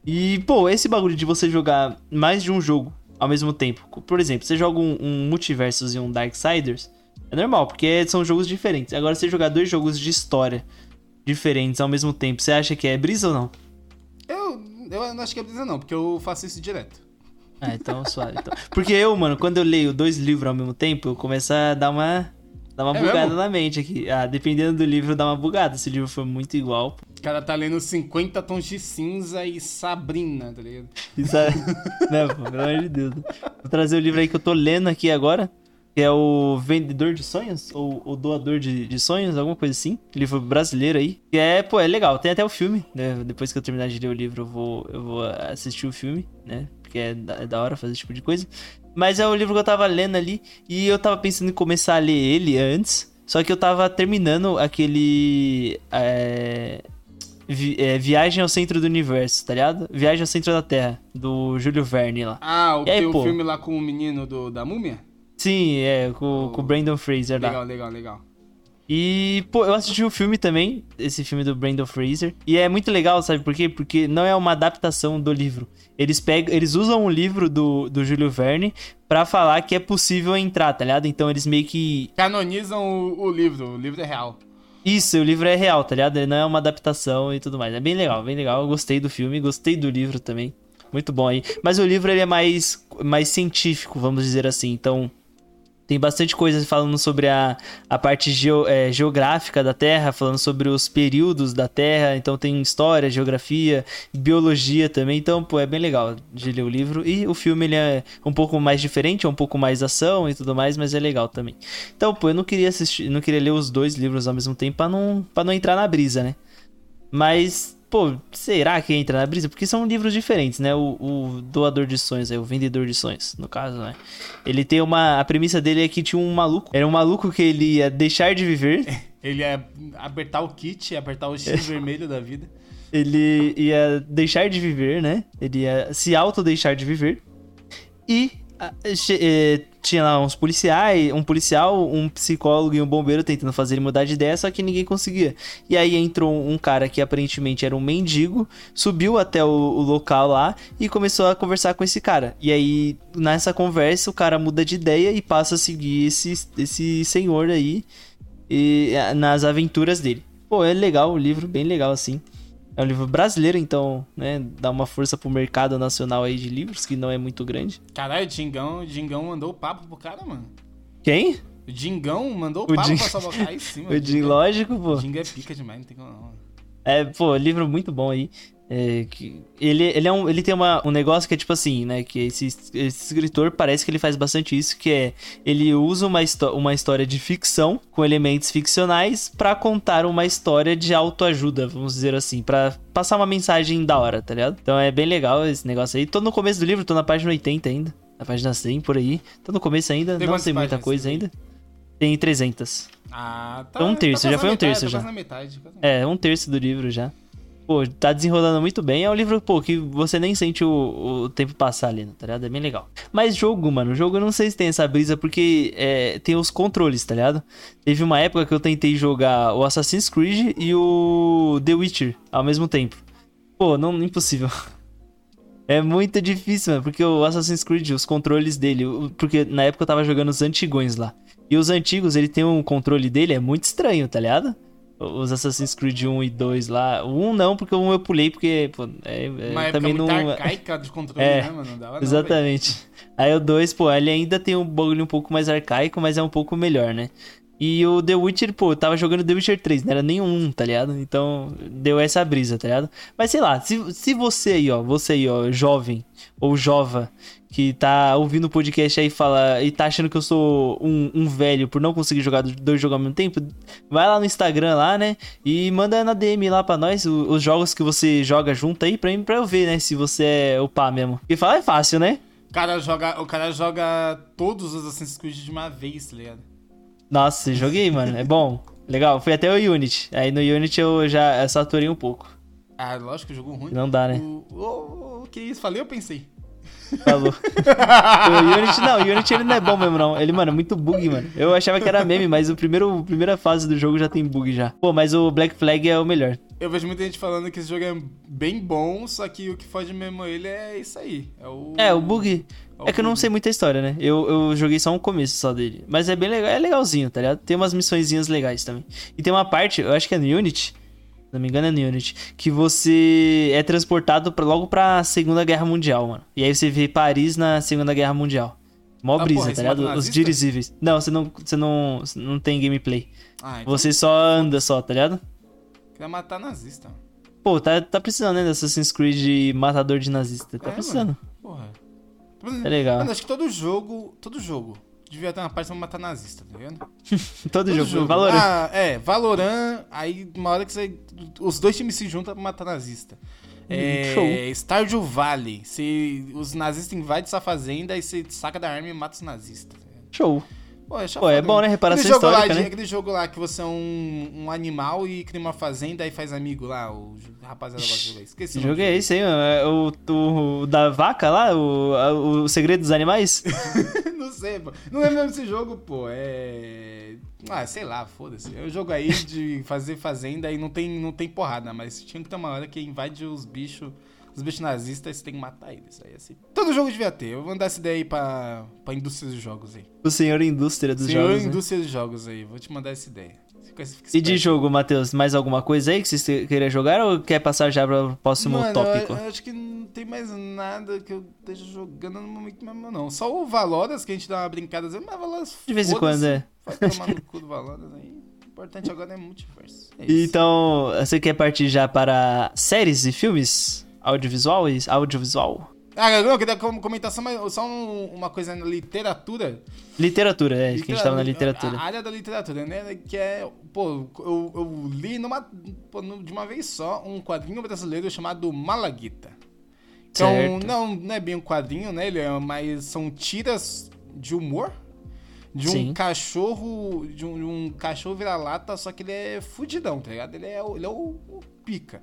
E, pô, esse bagulho de você jogar mais de um jogo ao mesmo tempo. Por exemplo, você joga um, um Multiversus e um Darksiders, é normal, porque são jogos diferentes. Agora, você jogar dois jogos de história diferentes ao mesmo tempo, você acha que é brisa ou não? Eu, eu não acho que é brisa não, porque eu faço isso direto. Ah, então suave. Então. Porque eu, mano, quando eu leio dois livros ao mesmo tempo, eu começo a dar uma, dar uma É bugada mesmo? na mente aqui. Ah, dependendo do livro, dá uma bugada. Se o livro for muito igual. O cara tá lendo 50 tons de cinza e Sabrina, tá ligado? Isso é... *laughs* Não, pô, pelo amor de Deus. Vou trazer o livro aí que eu tô lendo aqui agora. Que é o Vendedor de Sonhos? Ou o Doador de, de Sonhos, alguma coisa assim. Livro brasileiro aí. Que é, pô, é legal. Tem até o filme, né? Depois que eu terminar de ler o livro, eu vou, eu vou assistir o filme, né? Porque é da, é da hora fazer esse tipo de coisa. Mas é o livro que eu tava lendo ali. E eu tava pensando em começar a ler ele antes. Só que eu tava terminando aquele. É, vi- é, Viagem ao Centro do Universo, tá ligado? Viagem ao Centro da Terra, do Júlio Verne lá. Ah, o E aí, pô? filme lá com o menino do, da múmia? Sim, é, com, com o Brandon Fraser lá. Legal, legal, legal. E, pô, eu assisti o filme também, esse filme do Brandon Fraser. E é muito legal, sabe por quê? Porque não é uma adaptação do livro. Eles pegam, eles usam o livro do, do Júlio Verne pra falar que é possível entrar, tá ligado? Então eles meio que. Canonizam o, o livro, o livro é real. Isso, o livro é real, tá ligado? Ele não é uma adaptação e tudo mais. É bem legal, bem legal. Eu gostei do filme, gostei do livro também. Muito bom aí. Mas o livro ele é mais, mais científico, vamos dizer assim. Então, tem bastante coisa falando sobre a, a parte geo- é, geográfica da Terra, falando sobre os períodos da Terra. Então, tem história, geografia, biologia também. Então, pô, é bem legal de ler o livro. E o filme ele é um pouco mais diferente, é um pouco mais ação e tudo mais, mas é legal também. Então, pô, eu não queria assistir, não queria ler os dois livros ao mesmo tempo pra não, pra não entrar na brisa, né? Mas, pô, será que entra na brisa? Porque são livros diferentes, né? O, o doador de sonhos, aí, o vendedor de sonhos, no caso, né? Ele tem uma. A premissa dele é que tinha um maluco. Era um maluco que ele ia deixar de viver. *laughs* Ele é apertar o kit, apertar o X *laughs* vermelho da vida. Ele ia deixar de viver, né? Ele ia se auto deixar de viver. E tinha lá uns policiais, um policial, um psicólogo e um bombeiro tentando fazer ele mudar de ideia, só que ninguém conseguia. E aí entrou um cara que aparentemente era um mendigo, subiu até o, o local lá e começou a conversar com esse cara. E aí, nessa conversa, o cara muda de ideia e passa a seguir esse, esse senhor aí e, nas aventuras dele. Pô, é legal o livro, bem legal assim. É um livro brasileiro, então, né, dá uma força pro mercado nacional aí de livros, que não é muito grande. Caralho, o Dingão, Dingão mandou o papo pro cara, mano. Quem? O Dingão mandou o, o papo Ding... pra salvar aí sim, mano. O Ding, lógico, pô. O Ding é pica demais, não tem como não. É, pô, livro muito bom aí. É, que ele, ele, é um, ele tem uma, um negócio que é tipo assim, né? Que esse, esse escritor parece que ele faz bastante isso, que é ele usa uma, uma história de ficção com elementos ficcionais para contar uma história de autoajuda, vamos dizer assim, para passar uma mensagem da hora, tá ligado? Então é bem legal esse negócio aí. Tô no começo do livro, tô na página 80 ainda, na página 100 por aí. Tô no começo ainda, tem não tem muita coisa ainda. Tem 300. Ah, tá. Então um terço, tá já foi um metade, terço tá já. Metade, é, um terço do livro já pô, tá desenrolando muito bem. É um livro, pô, que você nem sente o, o tempo passar ali, tá ligado? É bem legal. Mas jogo, mano, jogo eu não sei se tem essa brisa, porque é, tem os controles, tá ligado? Teve uma época que eu tentei jogar o Assassin's Creed e o The Witcher ao mesmo tempo. Pô, não, impossível. *laughs* É muito difícil, mano, porque o Assassin's Creed, os controles dele, porque na época eu tava jogando os antigões lá. E os antigos, ele tem um controle dele, é muito estranho, tá ligado? Os Assassin's Creed 1 e 2 lá. O 1 não, porque o 1 eu pulei, porque pô, é, é também não. arcaica de controle, é, né, mano? Não exatamente. Não, Aí o 2, pô, ele ainda tem um bagulho um pouco mais arcaico, mas é um pouco melhor, né? E o The Witcher, pô, eu tava jogando The Witcher 3, não era nenhum, tá ligado? Então deu essa brisa, tá ligado? Mas sei lá, se, se você aí, ó, você aí, ó, jovem ou jova, que tá ouvindo o podcast aí e fala e tá achando que eu sou um, um, velho por não conseguir jogar dois jogos ao mesmo tempo, vai lá no Instagram lá, né? E manda na DM lá pra nós os, os jogos que você joga junto aí pra, mim, pra eu ver, né? Se você é o pá mesmo. Porque falar é fácil, né? O cara joga, o cara joga todos os Assassin's Creed de uma vez, tá ligado? Nossa, joguei, mano. É bom. Legal. Fui até o Unity. Aí no Unity eu já saturei um pouco. Ah, lógico que jogo ruim. Não dá, né? O, o, o que isso? Falei, eu pensei. Falou. *laughs* o Unity, não, o Unity ele não é bom mesmo, não. Ele, mano, é muito bug, mano. Eu achava que era meme, mas o primeiro, primeira fase do jogo já tem bug já. Pô, mas o Black Flag é o melhor. Eu vejo muita gente falando que esse jogo é bem bom, só que o que fode mesmo ele é isso aí. É o, é, o bug. É, é que eu não sei muita história, né? Eu, eu joguei só um começo só dele. Mas é bem legal, é legalzinho, tá ligado? Tem umas missõezinhas legais também. E tem uma parte, eu acho que é no Unity, não me engano é no Unity, que você é transportado pra, logo pra Segunda Guerra Mundial, mano. E aí você vê Paris na Segunda Guerra Mundial. Mó ah, brisa, porra, tá ligado? Os dirigíveis. Não, você não, você não, você não tem gameplay. Ah, então... Você só anda só, tá ligado? Quer matar nazista. Pô, tá, tá precisando, né, Assassin's Creed matador de nazista. Tá é, precisando. Mano. Porra. É legal. Mano, acho que todo jogo, todo jogo devia ter uma parte pra matar nazista, tá vendo? *laughs* todo, todo jogo. jogo. Valorant. Ah, é, Valorant, aí uma hora que você, os dois times se juntam pra matar nazista. Hum, é, Show. Stardew Valley. Se os nazistas invadem sua fazenda, aí você saca da arma e mata os nazistas. Tá Show. Pô, é, Pô, é bom, né? Reparação aquele histórica, jogo lá, né? Aquele jogo lá que você é um, um animal e cria uma fazenda e faz amigo lá. O rapaziada gosta de jogar isso. Esqueci o jogo é esse aí, mano. É o, o, o, da vaca lá? O, o segredo dos animais? *laughs* não sei, pô. Não é mesmo esse jogo, pô. É... Ah, sei lá, foda-se. É um jogo aí de fazer fazenda e não tem, não tem porrada, mas tinha que ter uma hora que invade os bichos os bichos nazistas, você tem que matar eles. Aí, assim. Todo jogo devia ter. Eu vou mandar essa ideia aí pra, pra indústria dos jogos aí. O senhor indústria dos senhor jogos. Senhor né? indústria né? dos jogos aí. Vou te mandar essa ideia. E de jogo, Matheus, mais alguma coisa aí que você queria jogar ou quer passar já para o próximo Mano, tópico? Eu, eu acho que não tem mais nada que eu esteja jogando no momento mesmo, não. Só o Valoras que a gente dá uma brincada, mas Valoras De vez em quando, é. Vai tomar no cu do Valoras aí. O importante agora é multiverso. É então, você quer partir já para séries e filmes? Audiovisual? Audiovisual? Ah, eu queria comentar só, uma, só uma coisa na literatura. Literatura, é, Litera... que a gente tava na literatura. A área da literatura, né? Que é, pô, eu, eu li numa, pô, de uma vez só um quadrinho brasileiro chamado Malaguita. Então, não, não é bem um quadrinho, né? Ele é, mas são tiras de humor de um Sim. cachorro, de um, de um cachorro vira-lata, só que ele é fudidão, tá ligado? Ele é, ele é o, o pica.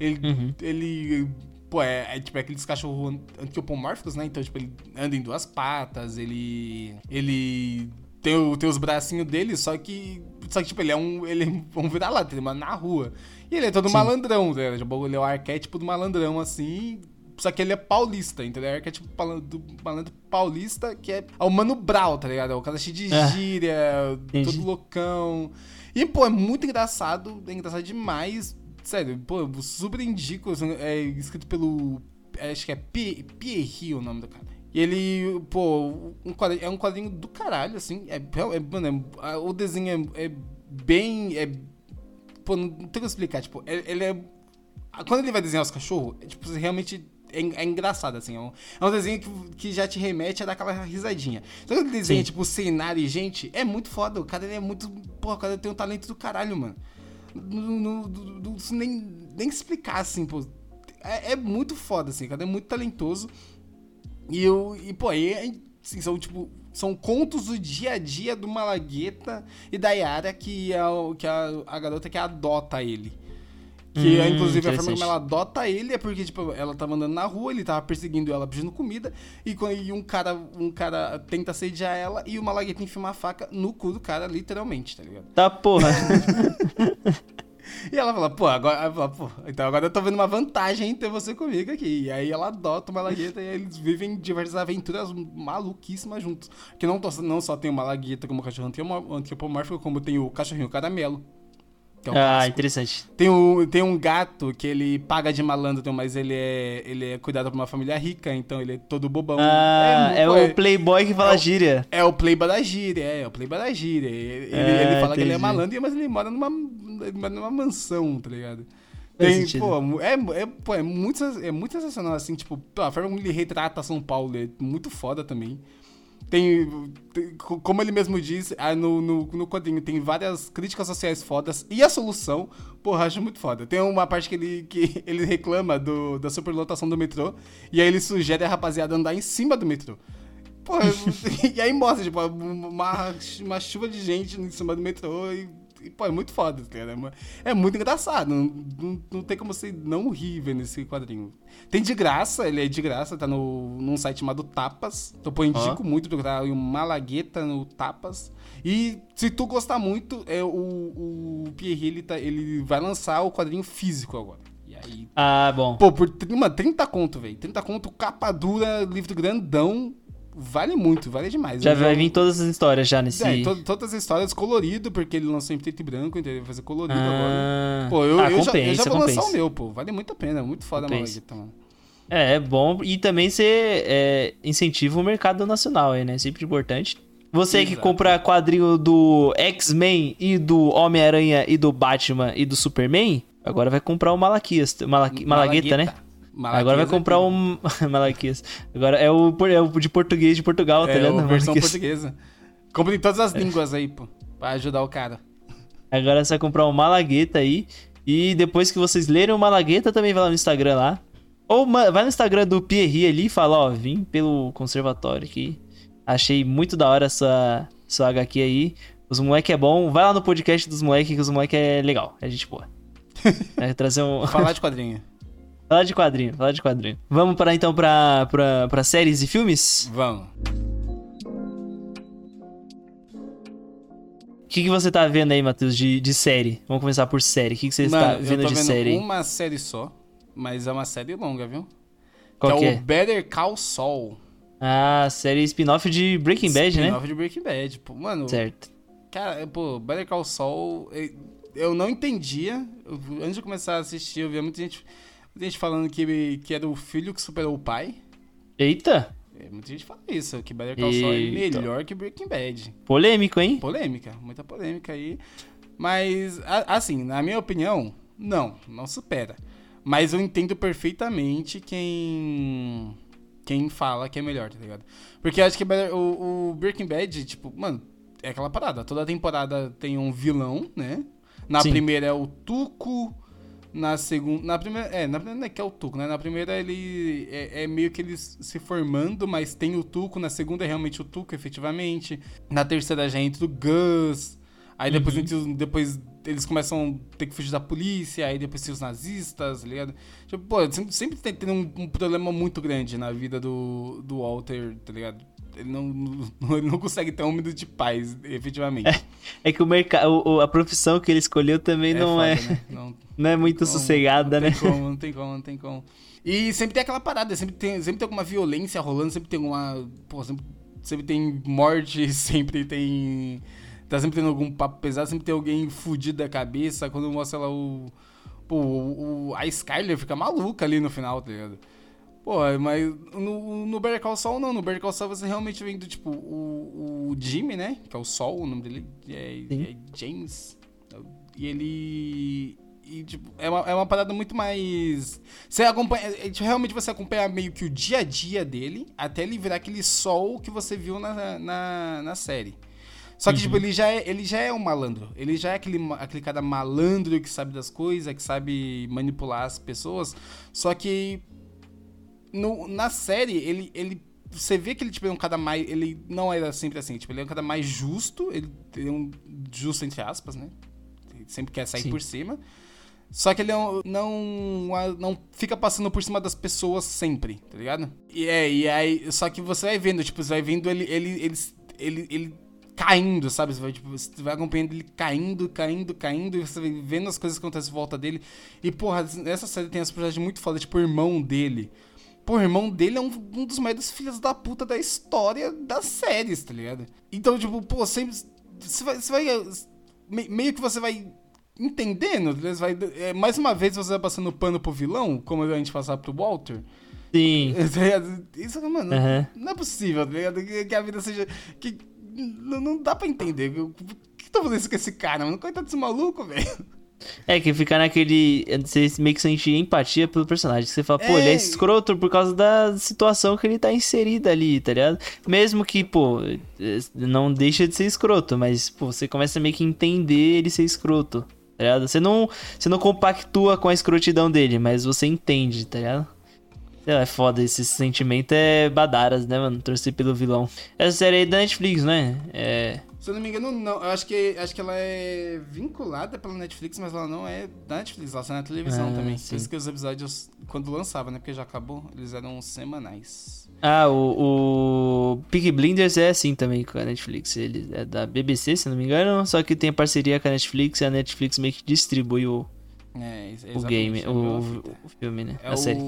Ele, uhum. ele Pô, é, é tipo é aqueles cachorros antropomórficos, né? Então, tipo, ele anda em duas patas, ele. Ele tem, o, tem os bracinhos dele, só que. Só que, tipo, ele é um. Ele é um vira-lata, ele na rua. E ele é todo Sim. malandrão, né? Ele é o arquétipo do malandrão, assim. Só que ele é paulista, entendeu? É arquétipo do malandro paulista, que é, é o Mano Brau, tá ligado? É o cara cheio de ah, gíria, todo loucão. E, pô, é muito engraçado, é engraçado demais. Sério, pô, super indico. Assim, é escrito pelo. Acho que é Pierre o nome do cara. E ele, pô, um quadrinho, é um quadrinho do caralho, assim. É, é, mano, é, o desenho é, é, bem. É, pô, não, tem como explicar. Tipo, ele é. Quando ele vai desenhar os cachorros, é, tipo, realmente é, é, engraçado, assim. É um, é um desenho que, que, já te remete a dar aquela risadinha. Só que ele desenha, Sim. tipo, cenário e gente, é muito foda. O cara ele é muito. Pô, o cara tem um talento do caralho, mano. Não, não, nem, nem explicar, assim, pô. É, é muito foda, assim, cara é muito talentoso. E eu. E, pô, aí, assim, são tipo. São contos do dia a dia do Malagueta e da Yara, que é, o, que é a, a garota que adota ele. Que, hum, inclusive, a forma como ela adota ele é porque, tipo, ela tava andando na rua, ele tava perseguindo ela, pedindo comida, e, e um, cara, um cara tenta assediar ela e o Malagueta enfia uma faca no cu do cara, literalmente, tá ligado? Tá porra. *laughs* E ela fala, pô, agora, fala, pô, então agora eu tô vendo uma vantagem em ter você comigo aqui. E aí ela adota o Malagueta e eles vivem diversas aventuras maluquíssimas juntos. Que não, não só tem o Malagueta como cachorro antropomórfico, como tem o cachorrinho caramelo. É um ah, clássico. interessante. Tem um, tem um gato que ele paga de malandro, mas ele é, ele é cuidado por uma família rica, então ele é todo bobão. Ah, é, é o é, playboy que fala é gíria. É o playboy da gíria, é, é o playboy da gíria. Ele, é, ele fala entendi. que ele é malandro, mas ele mora numa, numa mansão, tá ligado? Tem, pô, é, é, pô, é, muito, é muito sensacional, assim, tipo, a forma como ele retrata São Paulo é muito foda também. Tem, tem, como ele mesmo diz ah, no, no, no quadrinho, tem várias críticas sociais fodas e a solução, porra, acho muito foda. Tem uma parte que ele, que *laughs* ele reclama do, da superlotação do metrô e aí ele sugere a rapaziada andar em cima do metrô. Porra, *laughs* e aí mostra, tipo, uma, uma chuva de gente em cima do metrô e e, pô, é muito foda, cara. É, é muito engraçado. Não, não, não, tem como você não rir vendo esse quadrinho. Tem de graça, ele é de graça, tá no, num site chamado Tapas. Então, pô, indico uhum. muito procurar o Malagueta no Tapas. E se tu gostar muito, é, o, o Pierre, ele, tá, ele vai lançar o quadrinho físico agora. E aí, ah, bom. Pô, por uma, 30 conto, velho. 30 conto, capa dura, livro grandão vale muito, vale demais. Já vai vir todas as histórias já nesse... É, to todas as histórias colorido, porque ele lançou em preto e branco, então ele vai fazer colorido ah. agora. Pô, eu, ah, eu, compensa, já, eu já vou compensa. lançar o meu, pô. Vale muito a pena, muito foda a Malagueta, mano. É, é bom. E também você é, incentiva o mercado nacional aí, né? Sempre importante. Você Exato. que compra quadrinho do X-Men e do Homem-Aranha e do Batman e do Superman, agora vai comprar o Malaquias, Malaqui, Malagueta, né? Malaquias Agora vai é comprar um. *laughs* Malaquias. Agora é o, é o de português de Portugal, tá é, ligado? É, a versão portuguesa. Compre em todas as é. línguas aí, pô. Pra ajudar o cara. Agora você vai comprar um Malagueta aí. E depois que vocês lerem o Malagueta, também vai lá no Instagram lá. Ou vai no Instagram do Pierre ali e fala, ó, vim pelo conservatório aqui. Achei muito da hora essa, essa HQ aí. Os moleque é bom. Vai lá no podcast dos moleque, que os moleque é legal. É gente boa. *laughs* É trazer um. Falar de quadrinho. Falar de quadrinho, falar de quadrinho. Vamos para então pra, pra, pra séries e filmes? Vamos. O que, que você tá vendo aí, Matheus, de, de série? Vamos começar por série. O que, que você Mano, está vendo, de vendo série? uma série só, mas é uma série longa, viu? Qual que é, é o Better Call Saul. Ah, série spin-off de Breaking Bad, spin né? Spin-off de Breaking Bad, pô. Mano, certo. Cara, pô, Better Call Saul, eu não entendia. Antes de começar a assistir, eu via muita gente gente falando que, que era o filho que superou o pai. Eita! É, muita gente fala isso, que Better Call Saul é melhor que Breaking Bad. Polêmico, hein? Polêmica, muita polêmica aí. Mas, assim, na minha opinião, não, não supera. Mas eu entendo perfeitamente quem quem fala que é melhor, tá ligado? Porque eu acho que o, o Breaking Bad, tipo, mano, é aquela parada. Toda temporada tem um vilão, né? Na Sim. primeira é o Tuco, na segunda. Na primeira. É, na primeira é que é o Tuco, né? Na primeira ele é, é, meio que eles se formando, mas tem o Tuco. Na segunda é realmente o Tuco, efetivamente. Na terceira já entra o Gus. Aí depois, uhum. depois eles começam a ter que fugir da polícia, aí depois tem os nazistas, tá ligado? Tipo, pô, sempre, sempre tem, tem um, um, problema muito grande na vida do, do Walter, tá ligado? Ele não, não, ele *laughs* não consegue ter um minuto de paz, efetivamente. É, é que o mercado, a profissão que ele escolheu também é não, foda, é, né? *laughs* não, não, é muito não, sossegada, não né? Como, *laughs* não tem como, não tem como. E sempre tem aquela parada, sempre tem, sempre tem alguma violência rolando, sempre tem uma. Pô, sempre, sempre tem morte, sempre tem tá sempre tendo algum papo pesado, sempre tem alguém fudido da cabeça. Quando mostra lá o. Pô, o, a Skyler fica maluca ali no final, tá ligado? Pô, mas no, no Better Call Saul não. No Better Call Saul você realmente vem do tipo o, o Jimmy, né? Que é o Sol, o nome dele é, é James. E ele. E, tipo, é uma, é uma parada muito mais. Você acompanha. É, realmente você acompanha meio que o dia a dia dele até ele virar aquele sol que você viu na, na, na série. Só que, tipo, uhum. tipo, ele já, é, ele já é um malandro. Ele já é aquele, aquele cara malandro que sabe das coisas, que sabe manipular as pessoas. Só que no, na série, ele, ele. Você vê que ele tipo, é um cara mais. Ele não era sempre assim. Tipo, ele é um cara mais justo. Ele, ele é um. Justo, entre aspas, né? Ele sempre quer sair Sim. por cima. Só que ele não, não, não fica passando por cima das pessoas sempre, tá ligado? E é, e aí. Só que você vai vendo, tipo, você vai vendo ele, ele, ele, ele, ele caindo, sabe? Você vai, tipo, você vai acompanhando ele caindo, caindo, caindo, e você vai vendo as coisas que acontecem em volta dele. E, porra, essa série tem as personagens muito fodas, tipo, o irmão dele. Pô, o irmão dele é um, um dos maiores filhos da puta da história das séries, tá ligado? Então, tipo, pô, sempre. Você vai. Você vai meio que você vai entendendo, você vai, é, mais uma vez você vai passando pano pro vilão, como a gente passava pro Walter. Sim. *laughs* Isso, mano, uhum. não é possível, tá ligado? Que a vida seja. Que, não, não dá pra entender. Por que tá fazendo isso com esse cara, mano? Coitado desse maluco, velho. É, que fica naquele. Você meio que sente empatia pelo personagem. Você fala, pô, é... ele é escroto por causa da situação que ele tá inserido ali, tá ligado? Mesmo que, pô, não deixa de ser escroto, mas, pô, você começa meio que entender ele ser escroto, tá ligado? Você não, você não compactua com a escrotidão dele, mas você entende, tá ligado? É foda, esse sentimento é badaras, né, mano? Torcer pelo vilão. Essa série aí é da Netflix, né? É. Se eu não me engano, não. Eu acho que, acho que ela é vinculada pela Netflix, mas ela não é da Netflix, ela sai na televisão ah, também. Sim. Por isso que os episódios, quando lançava, né? Porque já acabou, eles eram semanais. Ah, o, o Peaky Blinders é assim também com a Netflix. Ele é da BBC, se não me engano, só que tem parceria com a Netflix e a Netflix meio que distribui o, é, o game, o, o, o, filme, né? É a série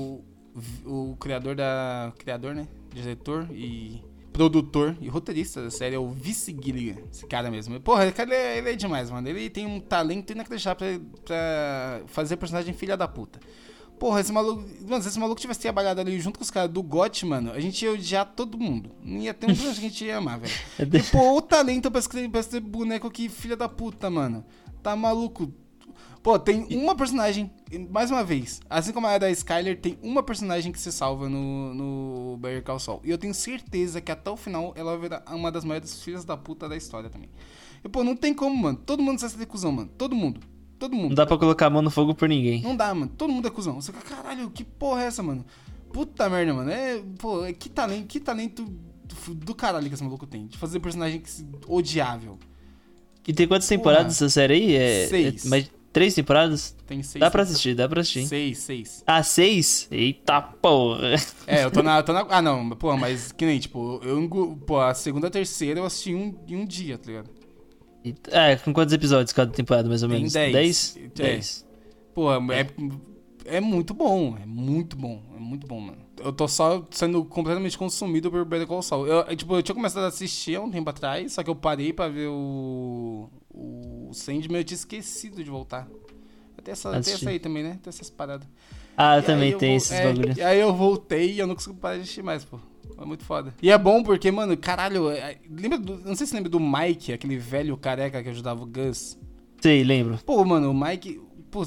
o criador da. Criador, né? Diretor e produtor e roteirista da série é o Vice Gilligan, esse cara mesmo. Porra, esse cara ele é, ele é demais, mano. Ele tem um talento inacreditável pra, pra fazer personagem filha da puta. Porra, esse maluco. Mano, se esse maluco tivesse trabalhado ali junto com os caras do GOT, mano, a gente ia odiar todo mundo. Não ia ter um personagem que a gente ia amar, velho. *laughs* e, pô, o talento pra escrever, pra escrever boneco aqui, filha da puta, mano. Tá maluco. Pô, tem uma personagem, mais uma vez, assim como a da Skyler, tem uma personagem que se salva no, no Better Call Saul. E eu tenho certeza que até o final ela vai virar uma das maiores filhas da puta da história também. E, pô, não tem como, mano. Todo mundo sai de cuzão, mano. Todo mundo. Todo mundo. Não dá pra colocar a mão no fogo por ninguém. Não dá, mano. Todo mundo é cuzão. Você fica, caralho, que porra é essa, mano? Puta merda, mano. É, pô, é que talento, que talento do, do caralho que esse maluco tem. De fazer personagem que, odiável. E tem quantas temporadas essa série aí? É, Seis. É, mas Três temporadas? Tem seis. Dá pra assistir, dá pra assistir. Seis, seis. Ah, seis? Eita porra. É, eu tô na. *laughs* Tô na ah, não, pô, mas que nem, tipo, eu. Pô, a segunda a terceira eu assisti um, em um dia, tá ligado? É, com quantos episódios cada temporada, mais ou Tem menos? Dez. Dez? É. Dez. Pô, é, é muito bom, é muito bom, é muito bom, mano. Eu tô só sendo completamente consumido por Better Call Saul. Eu, tipo, eu tinha começado a assistir há um tempo atrás, só que eu parei pra ver o o Sandman eu tinha esquecido de voltar. Tem essa, tem essa aí também, né? Tem essas paradas. Ah, e também tem esses é, bagulho. E aí eu voltei e eu não consigo parar de assistir mais, pô. É muito foda. E é bom porque, mano, caralho, é, lembra do, não sei se lembra do Mike, aquele velho careca que ajudava o Gus. Sei, lembro. Pô, mano, o Mike, pô,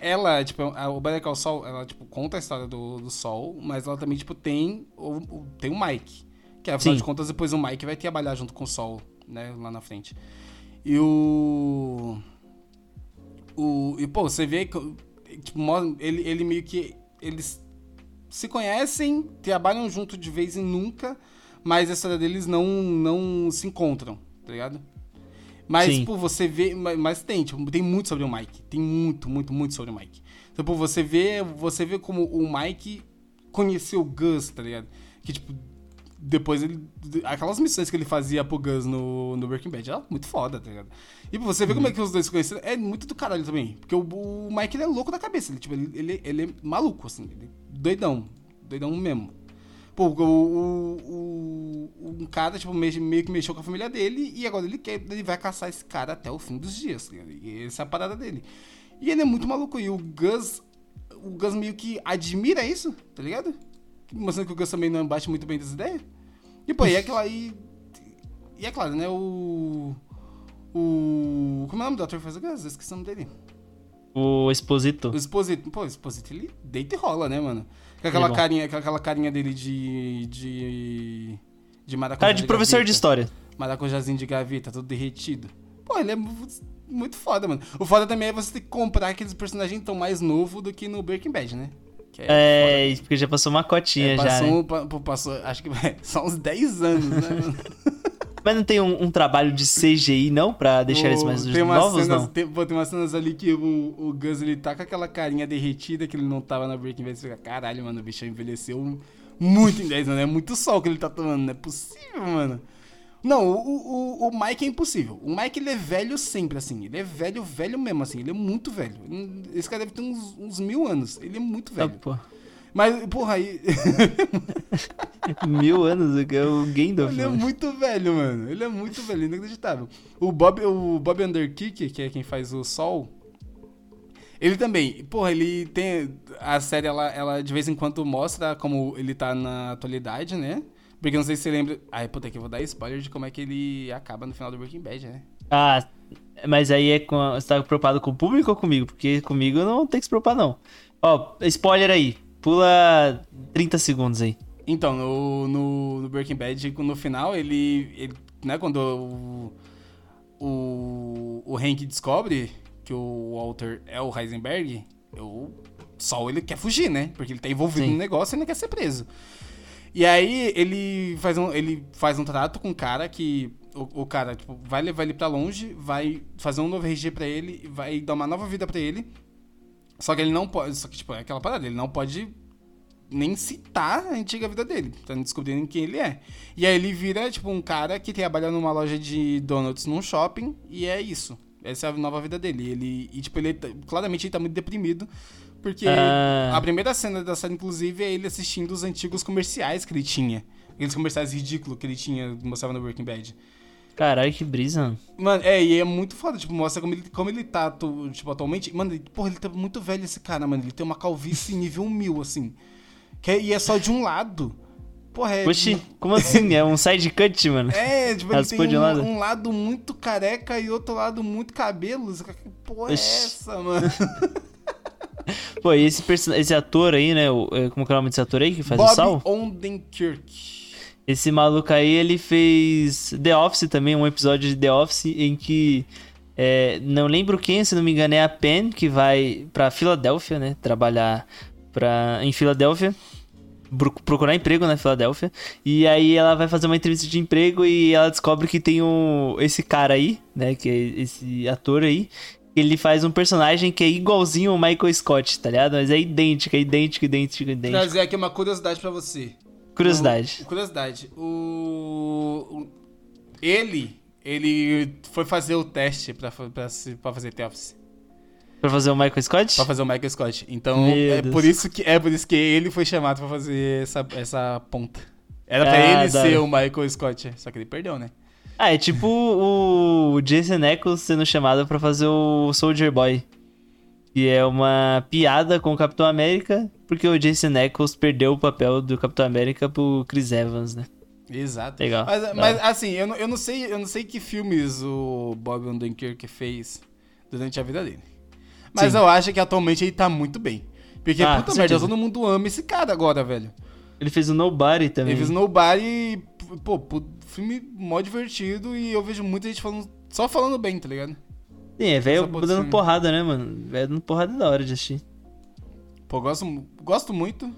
ela, tipo, a, o Better Call Sol, ela, tipo, conta a história do, do Sol, mas ela também, tipo, tem o, tem o Mike. Que, afinal Sim. de contas, depois o Mike vai trabalhar junto com o Sol, né, lá na frente. E o. o e, pô, você vê que. Tipo, ele, ele meio que. Eles se conhecem, trabalham junto de vez em nunca, mas a história deles não, não se encontram, tá ligado? Mas, Sim. tipo, você vê. Mas, tem, tipo, tem muito sobre o Mike. Tem muito, muito, muito sobre o Mike. Então, tipo, você vê, você vê como o Mike conheceu o Gus, tá ligado? Que, tipo, depois ele. Aquelas missões que ele fazia pro Gus no, no Breaking Bad era muito foda, tá ligado? E você vê como é que os dois se conheceram. É muito do caralho também. Porque o, o Mike ele é louco da cabeça. Ele, tipo, ele, ele, ele é maluco, assim. Ele é doidão. Doidão mesmo. Pô, o, o, o- um cara, tipo, meio, meio que mexeu com a família dele e agora ele quer, ele vai caçar esse cara até o fim dos dias. tá? E essa é a parada dele. E ele é muito maluco. E o Gus, o Gus meio que admira isso, tá ligado? Mostrando que o Gus também não bate muito bem das ideias. E, pô, e é aquela aí. E é claro, né? O. O. Como é o nome do ator que faz o Gus? Eu esqueci o nome dele. O Exposito. O Exposito. Pô, o Exposito ele deita e rola, né, mano? Com aquela bom. carinha, com aquela carinha dele de. de. de maracujá. Cara de professor de gaveta. história. Maracujazinho de gaveta, todo derretido. Pô, ele é mu- muito foda, mano. O foda também é você ter que comprar aqueles personagens tão mais novos do que no Breaking Bad, né? Que É, porque já passou uma cotinha É, já, passou, né? pa- pô, passou, acho que *laughs* é, só uns 10 anos, né? *laughs* Mas não tem um, um trabalho de CGI, não? Pra deixar eles mais tem novos, cenas, não? Tem, pô, tem umas cenas ali que o, o Gus, ele tá com aquela carinha derretida que ele não tava na Breaking Bad. Você fica, caralho, mano, o bicho envelheceu muito em 10 anos. É muito sol que ele tá tomando, não é possível, mano. Não, o, o, o Mike é impossível. O Mike, ele é velho sempre, assim. Ele é velho, velho mesmo, assim. Ele é muito velho. Esse cara deve ter uns, uns mil anos. Ele é muito velho. pô. Mas, porra, aí... *laughs* Mil anos, é o Gandalf. Ele é mano. muito velho, mano. Ele é muito velho, inacreditável. O Bob, o Bob Underkick, que é quem faz o Sol, ele também, porra, ele tem. A série, ela, ela de vez em quando mostra como ele tá na atualidade, né? Porque eu não sei se você lembra. Ai, puta, que eu vou dar spoiler de como é que ele acaba no final do Breaking Bad, né? Ah, mas aí é com. Você tá preocupado com o público ou comigo? Porque comigo não tem que se preocupar, não. Ó, spoiler aí. Pula 30 segundos aí. Então, no, no, no Breaking Bad, no final, ele. ele né, quando o, o, o Hank descobre que o Walter é o Heisenberg, o Sol ele quer fugir, né? Porque ele tá envolvido Sim. no negócio e não quer ser preso. E aí ele faz um, ele faz um trato com o cara que. O, o cara tipo, vai levar ele pra longe, vai fazer um novo RG pra ele, vai dar uma nova vida pra ele. Só que ele não pode. Só que, tipo, é aquela parada, ele não pode nem citar a antiga vida dele. Tá descobrindo quem ele é. E aí ele vira, tipo, um cara que trabalha numa loja de donuts num shopping e é isso. Essa é a nova vida dele. Ele, e, tipo, ele tá- claramente ele tá muito deprimido. Porque Ah. a primeira cena da série, inclusive, é ele assistindo os antigos comerciais que ele tinha. Aqueles comerciais ridículos que ele tinha, mostrava no Breaking Bad. Caralho, que brisa, mano. É, e é muito foda, tipo, mostra como ele, como ele tá, tipo, atualmente. Mano, ele, porra, ele tá muito velho esse cara, mano. Ele tem uma calvície nível mil, assim. Que é- e é só de um lado. Porra, é. Oxi, como assim? É um side cut, mano? É, tipo, ele tem de um, lado? um lado muito careca e outro lado muito cabelo. Porra é Oxi. essa, mano? *laughs* *laughs* Pô, e esse, esse ator aí, né? o- é, Como que é o nome desse ator aí que faz o Bob Sal? Odenkirk. Esse maluco aí, ele fez The Office também, um episódio de The Office em que. é, não lembro quem, se não me engano, é a Pen que vai pra Filadélfia, né? Trabalhar pra, em Filadélfia. pro- Procurar emprego na Filadélfia. E aí ela vai fazer uma entrevista de emprego e ela descobre que tem o, esse cara aí, né? Que é esse ator aí. Ele faz um personagem que é igualzinho ao Michael Scott, tá ligado? Mas é idêntico, é idêntico, idêntico, idêntico. Trazer aqui uma curiosidade pra você. Curiosidade. O- curiosidade. O, o- Ele. Ele foi fazer o teste pra, pra, pra fazer The Office. Pra fazer o Michael Scott? Pra fazer o Michael Scott. Então, Meu é Deus. por, isso que, é por isso que ele foi chamado pra fazer essa, essa ponta. Era pra Ah, ele da ser o Michael Scott. Só que ele perdeu, né? Ah, é tipo o Jason Eccles sendo chamado pra fazer o Soldier Boy. Que é uma piada com o Capitão América, porque o Jason Eccles perdeu o papel do Capitão América pro Chris Evans, né? Exato. Legal. Mas, mas, assim, eu não, eu, não sei, eu não sei que filmes o Bob Odenkirk fez durante a vida dele. Mas Sim. eu acho que atualmente ele tá muito bem. Porque, Ah, puta merda, todo mundo ama esse cara agora, velho. Ele fez o Nobody também. Ele fez Nobody, pô, filme mó divertido e eu vejo muita gente falando, só falando bem, tá ligado? Sim, é velho dando porrada, né, mano? Velho dando porrada é da hora de assistir. Pô, gosto, gosto muito.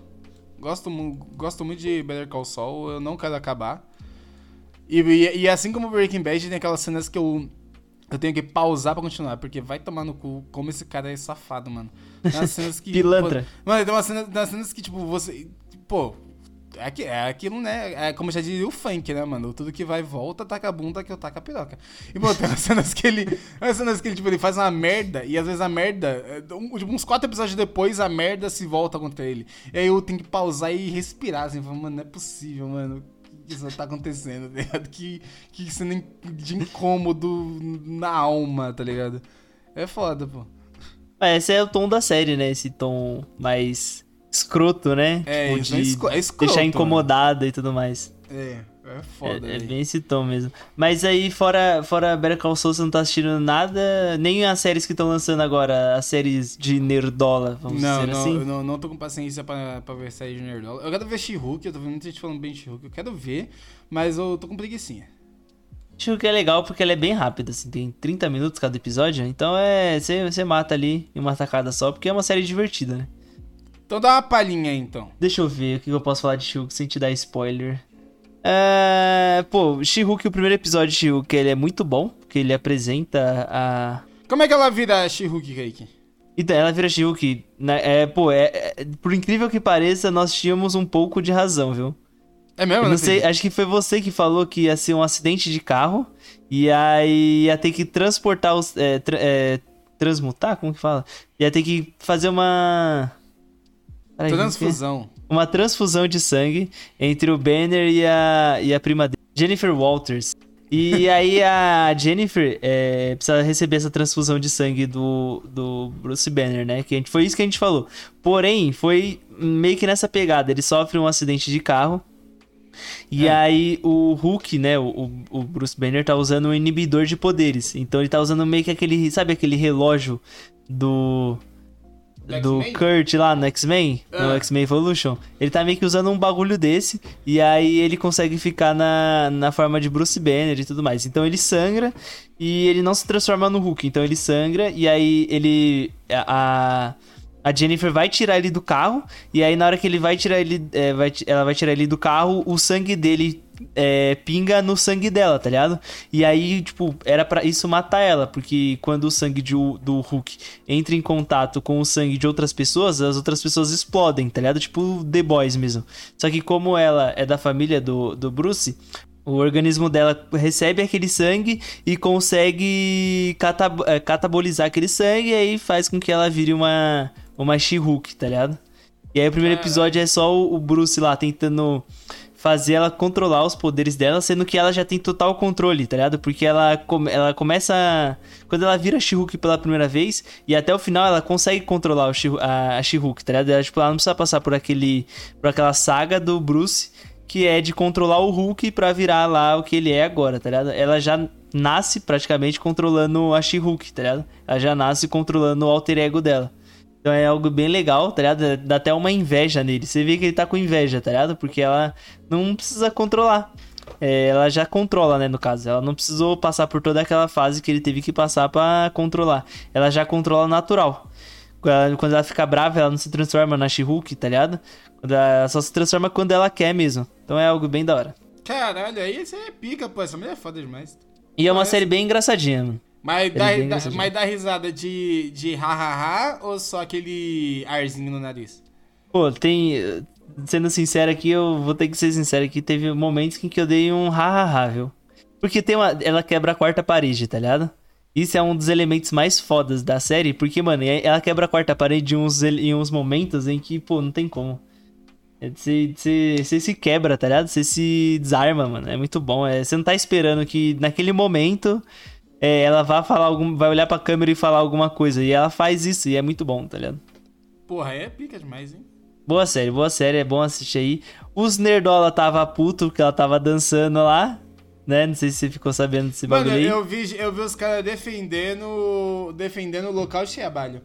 Gosto, gosto muito de Better Call Saul, eu não quero acabar. E, e, e assim como Breaking Bad, tem aquelas cenas que eu Eu tenho que pausar pra continuar, porque vai tomar no cu como esse cara é safado, mano. Tem umas cenas que. *laughs* Pilantra. Pô, mano, tem umas cenas, tem umas cenas que, tipo, você. Pô. É, é aquilo, né? É como já diria o funk, né, mano? Tudo que vai volta, taca a bunda que eu taca a piroca. E, pô, tem umas *laughs* cenas que ele. Umas cenas que ele, tipo, ele faz uma merda e às vezes a merda. é, um- tipo, uns quatro episódios depois, a merda se volta contra ele. E aí eu tenho que pausar e respirar, assim, falar, mano, não é possível, mano. Isso tá acontecendo, *laughs* tá ligado? Que, que cena de incômodo na alma, tá ligado? É foda, pô. Ah, esse é o tom da série, né? Esse tom mais escroto, né? É, Tipo, isso é de escro- é escroto, deixar mano. incomodado e tudo mais. É, é É, foda. é velho. bem esse tom mesmo. Mas aí, fora, fora Better Call Saul, você não tá assistindo nada, nem as séries que estão lançando agora, as séries de nerdola, vamos Não, dizer não, assim. eu não, não tô com paciência pra, pra ver série de Nerdola. Eu quero ver She-Hulk, eu tô vendo muita gente falando bem de She-Hulk. Eu quero ver, mas eu tô com preguicinha. Acho que é legal porque ela é bem rápida, assim, tem 30 minutos cada episódio, então é. Você você mata ali em uma tacada só, porque é uma série divertida, né? Então dá uma palhinha aí, então. Deixa eu ver o que eu posso falar de She-Hulk sem te dar spoiler. É, pô, She-Hulk, o primeiro episódio de She-Hulk, ele é muito bom, porque ele apresenta a. Como é que ela vira She-Hulk, Kaique? Então, ela vira She-Hulk. né, É, pô, é, é- por incrível que pareça, nós tínhamos um pouco de razão, viu? É mesmo? Eu não sei. acho que foi você que falou que ia ser um acidente de carro e aí ia ter que transportar os. É, tra- é, transmutar? Como que fala? Ia ter que fazer uma. É? Transfusão. uma transfusão de sangue entre o Banner e a, e a prima dele, Jennifer Walters. E *laughs* aí a Jennifer é, precisa receber essa transfusão de sangue do, do Bruce Banner, né? Que a gente, foi isso que a gente falou. Porém, foi meio que nessa pegada. Ele sofre um acidente de carro. E aí o Hulk, né? O, o- o Bruce Banner tá usando um inibidor de poderes. Então ele tá usando meio que aquele. Sabe aquele relógio do. Do? Kurt lá no X-Men, no Ah. X-Men Evolution. Ele tá meio que usando um bagulho desse. E aí ele consegue ficar na, na forma de Bruce Banner e tudo mais. Então ele sangra e ele não se transforma no Hulk. Então ele sangra e aí ele. A, a Jennifer vai tirar ele do carro. E aí na hora que ele vai tirar ele. é, vai, ela vai tirar ele do carro, o sangue dele. é, pinga no sangue dela, tá ligado? E aí, tipo, era pra isso matar ela, porque quando o sangue de, do Hulk entra em contato com o sangue de outras pessoas, as outras pessoas explodem, tá ligado? Tipo The Boys mesmo. Só que como ela é da família do, do Bruce, o organismo dela recebe aquele sangue e consegue catab eh, catabolizar aquele sangue e aí faz com que ela vire uma, uma She-Hulk, tá ligado? E aí o primeiro episódio é só o o Bruce lá tentando fazer ela controlar os poderes dela, sendo que ela já tem total controle, tá ligado? Porque ela, come- ela começa. Quando ela vira She-Hulk pela primeira vez, e até o final ela consegue controlar o She- a, a She-Hulk, tá ligado? Ela, tipo, ela não precisa passar por aquele. por aquela saga do Bruce, que é de controlar o Hulk pra virar lá o que ele é agora, tá ligado? Ela já nasce praticamente controlando a She-Hulk, tá ligado? Ela já nasce controlando o alter ego dela. Então é algo bem legal, tá ligado? Dá até uma inveja nele. Você vê que ele tá com inveja, tá ligado? Porque ela não precisa controlar. É, ela já controla, né, no caso. Ela não precisou passar por toda aquela fase que ele teve que passar pra controlar. Ela já controla natural. Quando ela- fica brava, ela não se transforma na She-Hulk, tá ligado? Ela só se transforma quando ela quer mesmo. Então é algo bem da hora. Caralho, aí você é pica, pô. Essa mulher é foda demais. E é uma Parece- série bem engraçadinha, mano. Mas é dá, bem dá- mas dá risada de, de ha-ha-ha ou só aquele arzinho no nariz? Pô, tem. Sendo sincero aqui, eu vou ter que ser sincero aqui. Teve momentos em que eu dei um ha-ha-ha, viu? Porque tem uma. Ela quebra a quarta parede, tá ligado? Isso é um dos elementos mais fodas da série, porque, mano, ela quebra a quarta parede em uns, em uns momentos em que, pô, não tem como. É, Você, você, você se quebra, tá ligado? Você se desarma, mano. É muito bom. É, você não tá esperando que naquele momento é, ela vá falar algum. Vai olhar pra câmera e falar alguma coisa. E ela faz isso, e é muito bom, tá ligado? Porra, é pica demais, hein? Boa série, boa série, é bom assistir aí. Os Nerdola tava puto porque ela tava dançando lá, né? Não sei se você ficou sabendo desse Mano, bagulho aí. eu vi, eu vi os caras defendendo, defendendo o local de trabalho.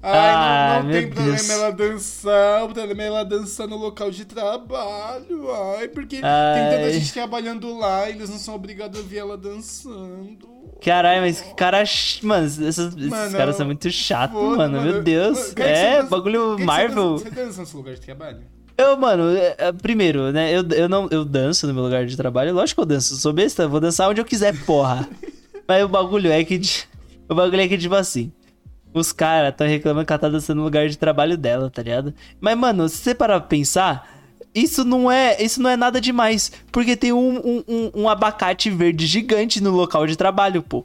Ai, Ah, não, não tem problema Deus. ela dançar, o problema é ela dançar no local de trabalho. Ai, porque tem Ai. tanta gente trabalhando lá, eles não são obrigados a ver ela dançando. Caralho, mas que cara. Mano, esses, Mano, caras são muito chatos, foda, mano. Meu Deus. Mano, É, bagulho que Marvel. Você dança, você dança no seu lugar de trabalho? Eu, mano, é, é, primeiro, né? Eu, eu não eu danço no meu lugar de trabalho. Lógico que eu danço. Eu sou besta, vou dançar onde eu quiser, porra. *laughs* Mas o bagulho é que. O bagulho é que, tipo assim. Os caras tão reclamando que ela tá dançando no lugar de trabalho dela, tá ligado? Mas, mano, se você parar pra pensar, isso não é, isso não é nada demais. Porque tem um, um, um, um abacate verde gigante no local de trabalho, pô.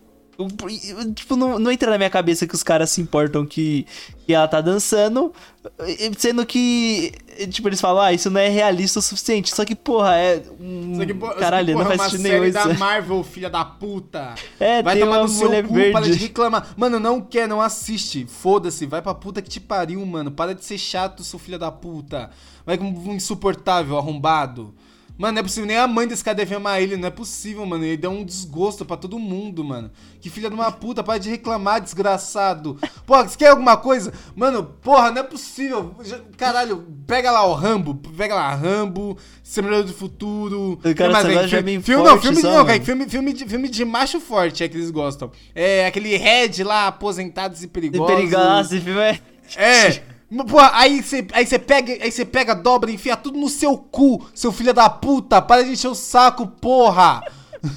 Tipo, não, não entra na minha cabeça que os caras se importam que, que ela tá dançando, sendo que, tipo, eles falam, ah, isso não é realista o suficiente. Só que, porra, é. Só que, porra, Caralho, porra, não faz é uma sentido série nenhum da isso. Marvel, filha da puta. É, vai tem tomar uma no seu mulher cu, verde. para de reclamar. Mano, não quer, não assiste. Foda-se, vai pra puta que te pariu, mano. Para de ser chato, seu filho da puta. Vai como um insuportável, arrombado. Mano, não é possível, nem a mãe desse cara deve amar ele, não é possível, mano. Ele deu um desgosto pra todo mundo, mano. Que filha de uma puta, para de reclamar, desgraçado. Porra, você quer alguma coisa? Mano, porra, não é possível. Caralho, pega lá o Rambo, pega lá Rambo, Semeador do Futuro. Cara aí? gosta de Filme, filme, não, filme, só, não, cara, filme, filme, de, filme de macho forte é que eles gostam. É aquele Red lá, aposentados e perigosos. perigoso, esse filme é. É. *laughs* Pô, aí você aí pega, aí você pega, dobra, enfia tudo no seu cu, seu filho da puta. Para de encher o saco, porra.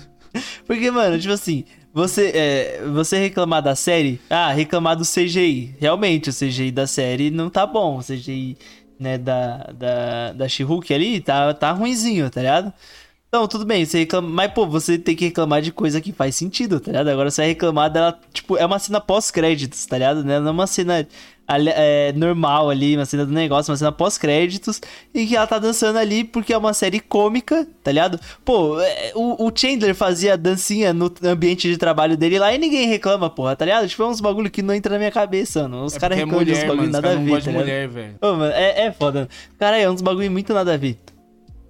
*laughs* Porque, mano, tipo assim, você, é, você reclamar da série, ah, reclamar do CGI. Realmente, o CGI da série não tá bom. O CGI, né, da, da, da She-Hulk ali tá, tá ruinzinho, tá ligado? Então, tudo bem, você reclama, mas pô, você tem que reclamar de coisa que faz sentido, tá ligado? Agora você vai reclamar dela, tipo, é uma cena pós-créditos, tá ligado? Não é uma cena é, normal ali, uma cena do negócio, uma cena pós-créditos, e que ela tá dançando ali porque é uma série cômica, tá ligado? Pô, é, o, o Chandler fazia dancinha no ambiente de trabalho dele lá e ninguém reclama, porra, tá ligado? Tipo, é uns bagulho que não entra na minha cabeça, mano. Os É caras é reclamam dos mulher, bagulho mano, nada a ver, tá ligado? mulher. Ô, mano, é, é foda. Cara, é uns bagulho muito nada a ver.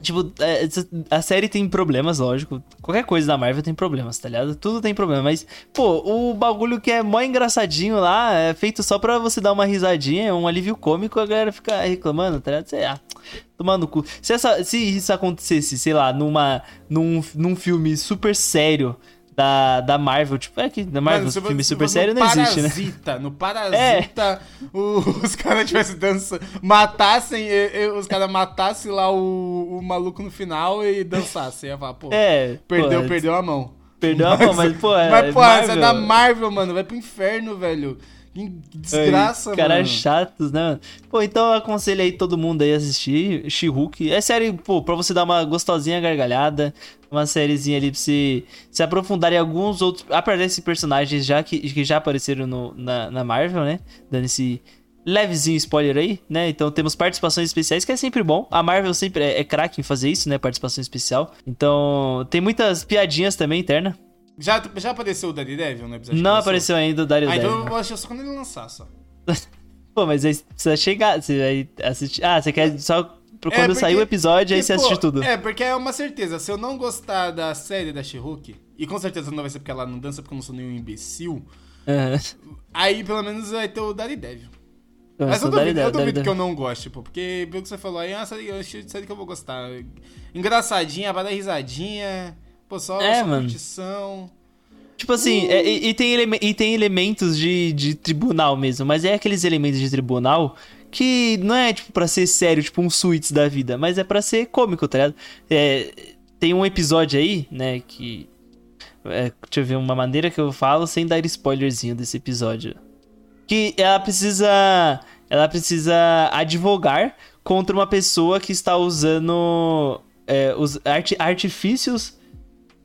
Tipo, é, a série tem problemas, lógico. Qualquer coisa da Marvel tem problemas, tá ligado? Tudo tem problema. Mas, pô, o bagulho que é mó engraçadinho lá é feito só pra você dar uma risadinha, um alívio cômico, a galera fica reclamando, tá ligado? Sei lá, tomando cu. Se, essa, se isso acontecesse, sei lá, numa, num, num filme super sério da, da Marvel, tipo, é que da Marvel, Mano, filme super no sério não existe, né? É. Parasita, No *laughs* Parasita, o- os caras tivessem dança, matassem, e- e os caras matassem lá o, o maluco no final e dançassem. Ia falar, pô, É, perdeu, pô, perdeu a mão. Perdeu a mão, mas, pô, *laughs* é. Mas, pô, essa é da Marvel. Marvel, mano. Vai pro inferno, velho. Que desgraça, Ai, Caras mano. chatos, né? Pô, então eu aconselho aí todo mundo aí a assistir She-Hulk. É série, pô, pra você dar uma gostosinha gargalhada, uma sériezinha ali pra você se aprofundar em alguns outros. Aparecem personagens já que, que já apareceram no, na, na Marvel, né? Dando esse levezinho spoiler aí, né? Então temos participações especiais, que é sempre bom. A Marvel sempre é, é craque em fazer isso, né? Participação especial. Então tem muitas piadinhas também interna. Já, já apareceu o Daredevil no episódio? Não apareceu ainda o Dario Ah, então eu vou assistir só quando ele lançar, só. *laughs* Pô, mas aí precisa chegar, você vai assistir. Ah, você quer só pro É, quando porque- sair o episódio, aí você pô, assiste tudo. É, porque é uma certeza. Se eu não gostar da série da She-Hulk, e com certeza não vai ser porque ela não dança, porque eu não sou nenhum imbecil, Aham. aí pelo menos vai ter o Daredevil. Eu Mas eu duvido, Daredevil, eu duvido Daredevil. que eu não goste, pô. Porque pelo que você falou aí, é uma série, acho série que eu vou gostar. Engraçadinha, vai dar risadinha. Pô, só, É, só mano. curtição. Tipo assim, é, e, e tem eleme- e tem elementos de, de tribunal mesmo, mas é aqueles elementos de tribunal que não é, tipo, pra ser sério, tipo um suítes da vida, mas é pra ser cômico, tá ligado? É, tem um episódio aí, né, que... é, deixa eu ver uma maneira que eu falo sem dar spoilerzinho desse episódio. Que ela precisa... Ela precisa advogar contra uma pessoa que está usando é, os arti- artifícios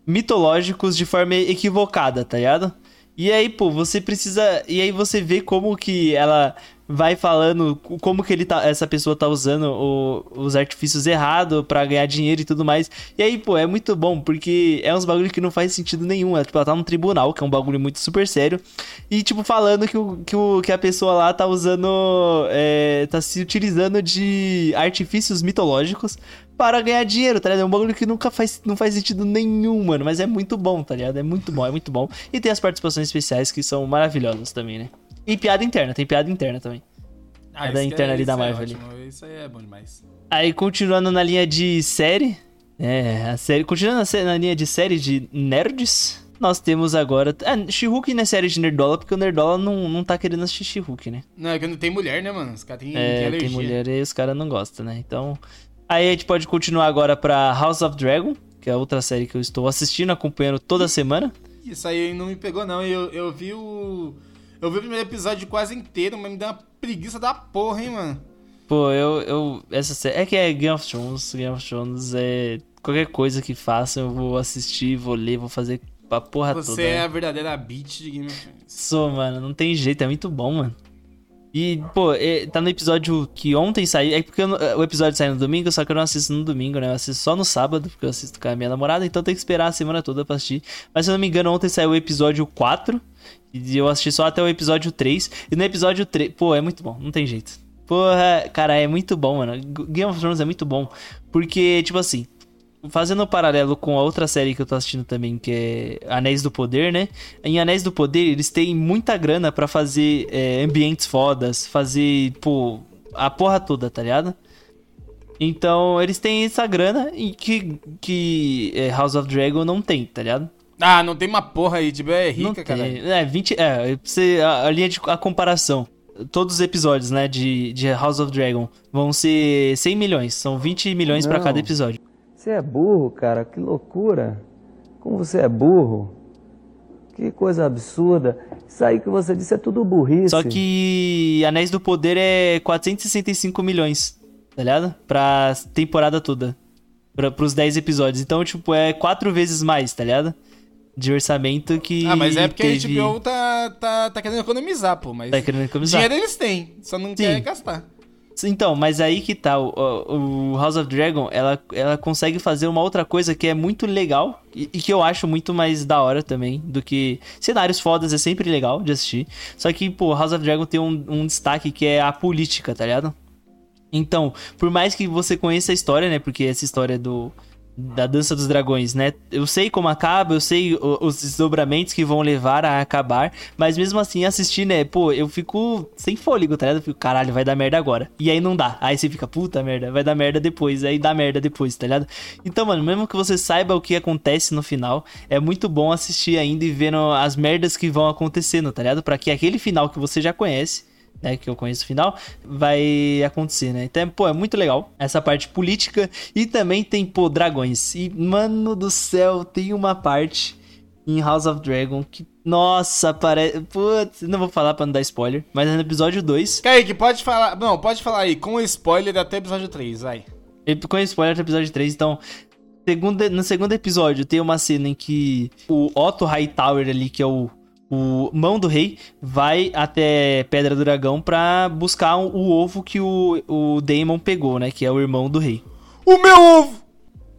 mitológicos de forma equivocada, tá ligado? E aí, pô, você precisa. E aí você vê como que ela vai falando, como que ele tá, essa pessoa tá usando o- os artifícios errados pra ganhar dinheiro e tudo mais. E aí, pô, é muito bom, porque é uns bagulho que não faz sentido nenhum. Ela, tipo, ela tá num tribunal, que é um bagulho muito super sério. E, tipo, falando que, o, que, o, que a pessoa lá tá usando. é, tá se utilizando de artifícios mitológicos para ganhar dinheiro, tá ligado? É um bagulho que nunca faz, não faz sentido nenhum, mano. Mas é muito bom, tá ligado? É muito bom, é muito bom. E tem as participações especiais que são maravilhosas também, né? E piada interna, tem piada interna também. Ah, É da isso interna ali isso da Marvel ali. ótimo, Isso aí é bom demais. Aí, continuando na linha de série. É, a série. Continuando na, sé- na linha de série de nerds. Nós temos agora. Ah, She-Hulk não é série de Nerdola, porque o Nerdola não, não tá querendo assistir She-Hulk, né? Não, é que não tem mulher, né, mano? Os caras têm, É, alergia. tem mulher e os caras não gostam, né? Então. Aí a gente pode continuar agora pra House of Dragon, que é outra série que eu estou assistindo, acompanhando toda semana. isso aí não me pegou, não. Eu, eu vi o. Eu vi o primeiro episódio quase inteiro, mas me deu uma preguiça da porra, hein, mano. Pô, eu. eu essa série. É que é Game of Thrones. Game of Thrones é. Qualquer coisa que façam, eu vou assistir, vou ler, vou fazer pra porra Você toda. é né? a verdadeira bitch de Game of Thrones. Sou, mano, não tem jeito, é muito bom, mano. E, pô, tá no episódio que ontem saiu. É porque o episódio saiu no domingo, só que eu não assisto no domingo, né? Eu assisto só no sábado, porque eu assisto com a minha namorada, então tem que esperar a semana toda pra assistir. Mas se eu não me engano, ontem saiu o episódio 4. E eu assisti só até o episódio 3. E no episódio 3, pô, é muito bom, não tem jeito. Porra, cara, é muito bom, mano. Game of Thrones é muito bom. Porque, tipo assim, fazendo um paralelo com a outra série que eu tô assistindo também, que é Anéis do Poder, né? Em Anéis do Poder, eles têm muita grana pra fazer é, ambientes fodas, fazer, pô, a porra toda, tá ligado? Então, eles têm essa grana e que, que é, House of Dragon não tem, tá ligado? Ah, não tem uma porra aí, tipo, é não rica, tem. cara. É, 20. É, você, a, a linha de a comparação. Todos os episódios, né, de, de House of Dragon vão ser 100 milhões. São 20 milhões pra Não. cada episódio. Você é burro, cara, que loucura. Como você é burro. Que coisa absurda. Isso aí que você disse é tudo burrice. Só que Anéis do Poder é 465 milhões, tá ligado? Pra temporada toda. Pra, pros 10 episódios. Então, tipo, é quatro vezes mais, tá ligado? De orçamento que. Ah, mas é porque teve... a HBO tá, tá, tá querendo economizar, pô. Mas Tá querendo economizar. dinheiro eles têm, só não quer gastar. Então, mas aí que tá, o, o House of Dragon, ela, ela consegue fazer uma outra coisa que é muito legal e, e que eu acho muito mais da hora também do que cenários fodas é sempre legal de assistir. Só que, pô, House of Dragon tem um, um destaque que é a política, tá ligado? Então, por mais que você conheça a história, né? Porque essa história do da Dança dos Dragões, né? Eu sei como acaba, eu sei os desdobramentos que vão levar a acabar, mas mesmo assim assistir, né? Pô, eu fico sem fôlego, tá ligado? Eu fico, caralho, vai dar merda agora. E aí não dá. Aí você fica, puta merda, vai dar merda depois, aí dá merda depois, tá ligado? Então, mano, mesmo que você saiba o que acontece no final, é muito bom assistir ainda e vendo as merdas que vão acontecendo, tá ligado? Pra que aquele final que você já conhece né, que eu conheço o final, vai acontecer, né? Então, pô, é muito legal essa parte política e também tem, pô, dragões. E, mano do céu, tem uma parte em House of Dragon que, nossa, parece... Putz, não vou falar pra não dar spoiler, mas é no episódio 2, Kaique, pode falar. Não, pode falar aí, com spoiler até episódio 3, vai. com spoiler do episódio 3, então... Segunda, no segundo episódio tem uma cena em que o Otto Hightower ali, que é o, o mão do rei, vai até Pedra do Dragão pra buscar o, o ovo que o, o Daemon pegou, né? Que é o irmão do rei. O meu ovo!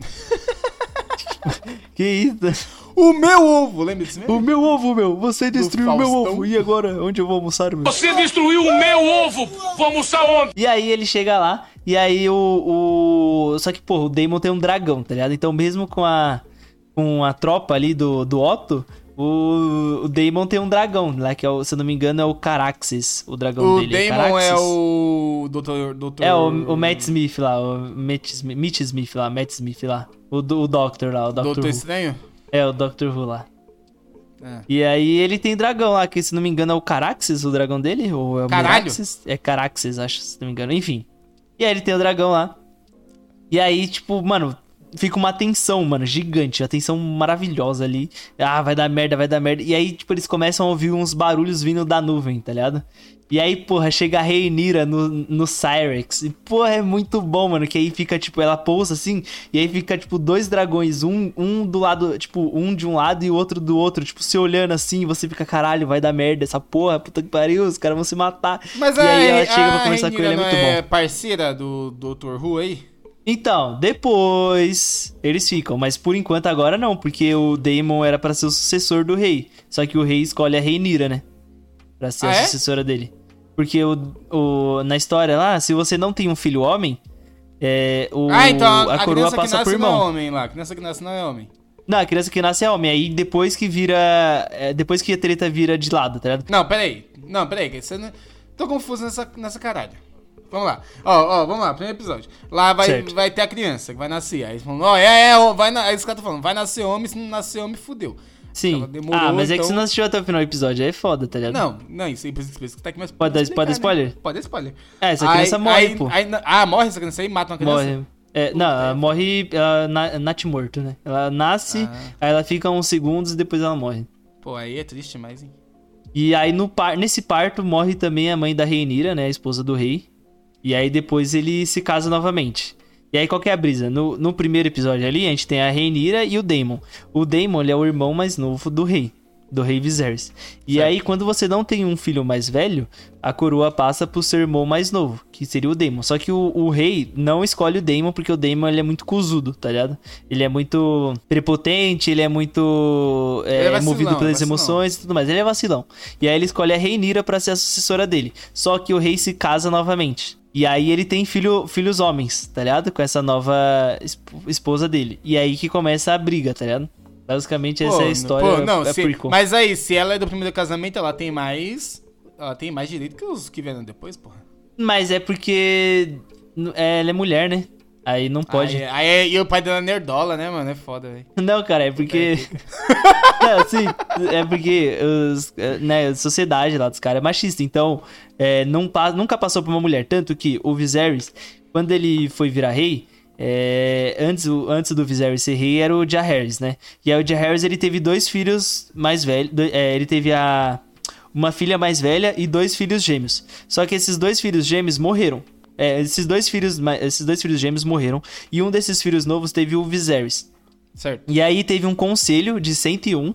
*laughs* Que isso? O meu ovo! Lembra desse mesmo? O meu ovo, meu! Você destruiu o meu ovo! E agora? Onde eu vou almoçar, meu? Você destruiu o meu ovo! Vou almoçar onde? E aí ele chega lá, e aí o. o... Só que, pô, o Daemon tem um dragão, tá ligado? Então, mesmo com a. Com a tropa ali do, do Otto, o, o Daemon tem um dragão, lá que é o, se eu não me engano, é o Caraxes, o dragão O dele. Damon é Caraxes. o. Doutor. doutor... É, o, o Matt Smith lá, o Matt Smith, Mitch Smith lá, Matt Smith lá. O, o Doctor lá, o Doctor Doutor Who. Estranho? É, o Doctor Who lá. É. E aí ele tem dragão lá, que se não me engano é o Caraxes, o dragão dele, ou é o Caralho. É Caraxes, acho, se não me engano. Enfim. E aí ele tem o dragão lá. E aí, tipo, mano, fica uma tensão, mano, gigante. Uma tensão maravilhosa ali. Ah, vai dar merda, vai dar merda. E aí, tipo, eles começam a ouvir uns barulhos vindo da nuvem, tá ligado? E aí, porra, chega a Reinira no, no Cyrex. E, porra, é muito bom, mano. Que aí fica, tipo, ela pousa assim. E aí fica, tipo, dois dragões. Um, um do lado, tipo, um de um lado e o outro do outro. Tipo, se olhando assim. Você fica, caralho, vai dar merda essa porra. Puta que pariu, os caras vão se matar. Mas e a, aí ela a chega pra conversar com ele, é muito não bom. é parceira do Dr. Who aí? Então, depois eles ficam, mas por enquanto agora não, porque o Daemon era pra ser o sucessor do rei. Só que o rei escolhe a Reinira, né? Pra ser Ah, a é? sucessora dele. Porque o, o, na história lá, se você não tem um filho homem, é, o, ah, então a, a a coroa criança que passa nasce por não é irmão. homem lá. A criança que nasce não é homem. Não, a criança que nasce é homem. Aí depois que vira. é, depois que a treta vira de lado, tá ligado? Não, peraí. Não, peraí. Você não... Tô confuso nessa, nessa caralho. Vamos lá. Ó, ó, vamos lá. Primeiro episódio. Lá vai, Certo. vai ter a criança que vai nascer. Aí eles falam, ó, é, é, ó, vai na... Aí os caras tão falando, vai nascer homem, se não nascer homem, fudeu. Sim. Demorou, ah, mas é que então- você não assistiu até o final do episódio, aí é foda, tá ligado? Não, não, isso aí precisa precisa tá aqui mais Pode explicar, pode dar né? spoiler? Pode dar spoiler. É, essa criança Aí- morre, aí- pô. aí- ah, morre essa criança aí? Mata uma criança? Morre. É, não, ela morre ela na, nat morto, né? Ela nasce, Ah. aí ela fica uns segundos e depois ela morre. Pô, aí é triste mais, hein? E aí no par nesse parto morre também a mãe da Reinira, né? A esposa do rei. E aí depois ele se casa novamente. E aí qual que é a brisa? No, no primeiro episódio ali, a gente tem a Reinira e o Daemon. O Daemon, ele é o irmão mais novo do rei. Do rei Viserys. E Certo. aí, quando você não tem um filho mais velho, a coroa passa pro seu irmão mais novo, que seria o Daemon. Só que o, o rei não escolhe o Daemon, porque o Daemon ele é muito cuzudo, tá ligado? Ele é muito prepotente, ele é muito é, Ele é vacilão, movido pelas vacilão. emoções e tudo mais. Ele é vacilão. E aí ele escolhe a Reinira pra ser a sucessora dele. Só que o rei se casa novamente. E aí ele tem filho, filhos homens, tá ligado? Com essa nova esp- esposa dele. E aí que começa a briga, tá ligado? Basicamente essa Pô, é a história. pô, não, é se- mas aí, se ela é do primeiro casamento, ela tem mais. Ela tem mais direito que os que vieram depois, porra. Mas é porque é, ela é mulher, né? Aí não pode. Aí, aí, é- e o pai dela é nerdola, né, mano? É foda, velho. Não, cara, é porque. *laughs* não, sim, é porque os, é, né, a sociedade lá dos caras é machista. Então, é, não, nunca passou por uma mulher. Tanto que o Viserys, quando ele foi virar rei. É, antes, antes do Viserys ser rei era o Jaehaerys, né? E aí o Jaehaerys ele teve dois filhos mais velhos. é, ele teve a uma filha mais velha e dois filhos gêmeos. Só que esses dois filhos gêmeos morreram. É, esses dois filhos, esses dois filhos gêmeos morreram e um desses filhos novos teve o Viserys. Certo. E aí teve um conselho de 101,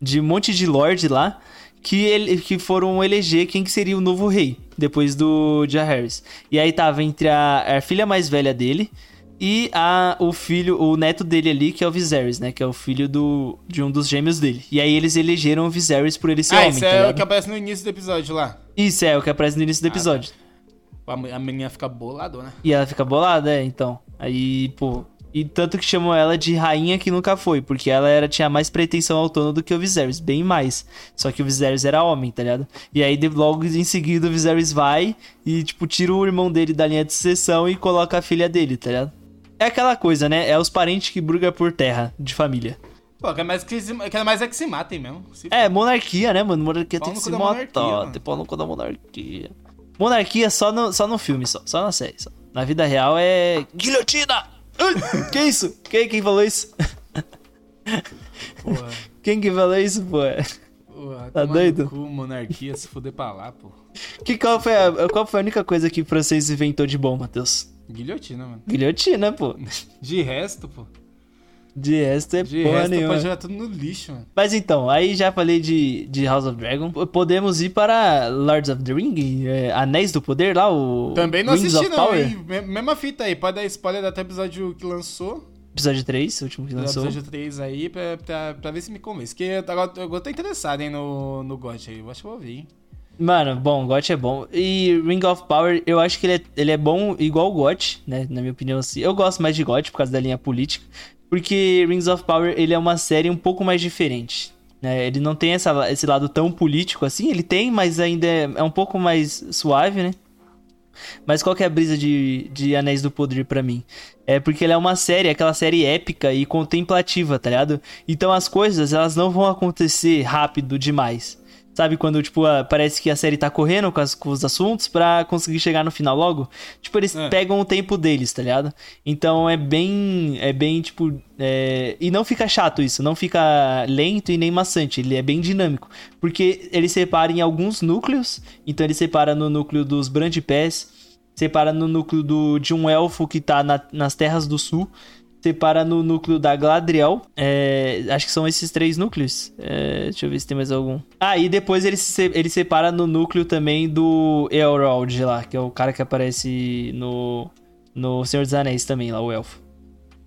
de um monte de lord lá, que, ele, que foram eleger quem que seria o novo rei, depois do Jaehaerys. E aí tava entre a, a filha mais velha dele e a, o filho, o neto dele ali, que é o Viserys, né? Que é o filho do, de um dos gêmeos dele. E aí eles elegeram o Viserys por ele ser ah, homem, isso tá é o ligado? que aparece no início do episódio lá. Isso é o que aparece no início do episódio. A, mu- a menina fica boladona. E ela fica bolada, é, então. Aí, pô. E tanto que chamam ela de rainha que nunca foi, porque ela era, tinha mais pretensão ao trono do que o Viserys, bem mais. Só que o Viserys era homem, tá ligado? E aí, de- logo em seguida, o Viserys vai e, tipo, tira o irmão dele da linha de sucessão e coloca a filha dele, tá ligado? É aquela coisa, né? É os parentes que brigam por terra, de família. Pô, quer mais que, se- quer mais é que se matem mesmo. Se É, monarquia, né, mano? Monarquia Pau tem que se matar. Tem pau no cu da monarquia. Monarquia só no, só no filme, só. Só na série, só. Na vida real é... Guilhotina! Que isso? Quem, quem falou isso? Porra, Quem que falou isso, pô? porra, Tá doido? Cu, monarquia, se fuder pra lá, pô. Que, qual, foi a, qual foi a única coisa que o francês inventou de bom, Matheus? Guilhotina, mano. Guilhotina, pô. De resto, pô. De resto é De porra resto, nenhuma. pode jogar tudo no lixo, mano. Mas então, aí já falei de, de House of Dragon. Podemos ir para Lords of the Ring, é, Anéis do Poder lá, o Também não Rings assisti, não, Power. Mesma fita aí, pode dar spoiler até o episódio que lançou. Episódio 3, o último que lançou. episódio 3 aí, pra, pra, pra ver se me convence. Porque agora eu tô interessado, hein, no, no GOT aí. Eu acho que eu vou ver, hein. Mano, bom, GOT é bom. E Ring of Power, eu acho que ele é, ele é bom igual o GOT, né? Na minha opinião, assim. Eu gosto mais de GOT por causa da linha política. Porque Rings of Power, ele é uma série um pouco mais diferente. Né? Ele não tem essa, esse lado tão político assim. Ele tem, mas ainda é, é um pouco mais suave, né? Mas qual que é a brisa de, de Anéis do Poder pra mim? É porque ele é uma série, aquela série épica e contemplativa, tá ligado? Então as coisas, elas não vão acontecer rápido demais. Sabe quando, tipo, a- parece que a série tá correndo com, as- com os assuntos pra conseguir chegar no final logo? Tipo, eles É. pegam o tempo deles, tá ligado? Então é bem, é bem, tipo... é, E não fica chato isso, não fica lento e nem maçante, ele é bem dinâmico. Porque ele separa em alguns núcleos, então ele separa no núcleo dos Brandipés, separa no núcleo do, de um elfo que tá na- nas Terras do Sul, separa no núcleo da Gladriel. É, acho que são esses três núcleos. É, deixa eu ver se tem mais algum. Ah, e depois ele, se, ele separa no núcleo também do Elrond lá, que é o cara que aparece no, no Senhor dos Anéis também, lá, o elfo.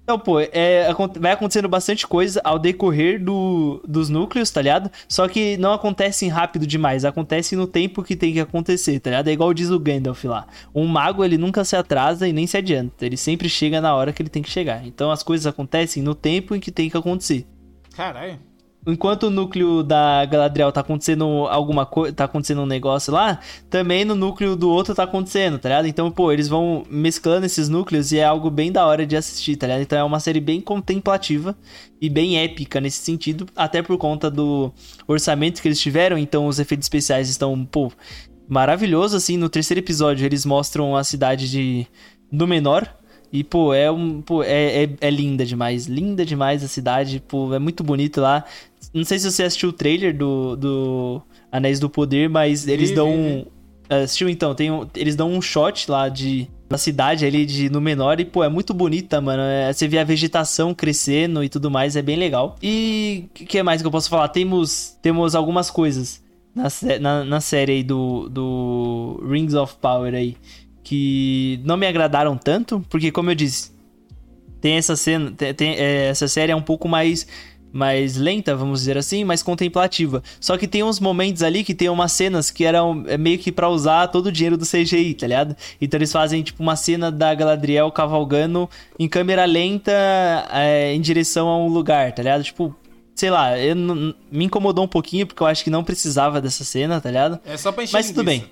Então, pô, é, vai acontecendo bastante coisa ao decorrer do, dos núcleos, tá ligado? Só que não acontece rápido demais, acontece no tempo que tem que acontecer, tá ligado? É igual diz o Gandalf lá. Um mago, ele nunca se atrasa e nem se adianta, ele sempre chega na hora que ele tem que chegar. Então as coisas acontecem no tempo em que tem que acontecer. Caralho. Enquanto o núcleo da Galadriel tá acontecendo alguma coisa, tá acontecendo um negócio lá, também no núcleo do outro tá acontecendo, tá ligado? Então, pô, eles vão mesclando esses núcleos e é algo bem da hora de assistir, tá ligado? Então é uma série bem contemplativa e bem épica nesse sentido, até por conta do orçamento que eles tiveram, então os efeitos especiais estão, pô, maravilhoso assim. No terceiro episódio eles mostram a cidade de Númenor, e, pô, é um. Pô, é, é, é linda demais. Linda demais a cidade. Pô, é muito bonito lá. Não sei se você assistiu o trailer do, do Anéis do Poder, mas eles dão. um- Assistiu então? Tem um- eles dão um shot lá de. Da cidade ali de Númenor e, pô, é muito bonita, mano. É, você vê a vegetação crescendo e tudo mais, é bem legal. E o que, mais que eu posso falar? Temos, temos algumas coisas na, na, na série aí do, do Rings of Power aí que não me agradaram tanto, porque como eu disse, tem essa cena, tem, tem- é, essa série é um pouco mais mais lenta, vamos dizer assim, mais contemplativa. Só que tem uns momentos ali que tem umas cenas que eram é, meio que pra usar todo o dinheiro do CGI, tá ligado? Então eles fazem tipo uma cena da Galadriel cavalgando em câmera lenta é, em direção a um lugar, tá ligado? Tipo, sei lá, eu me incomodou um pouquinho porque eu acho que não precisava dessa cena, tá ligado? É só pra encher Mas tudo bem.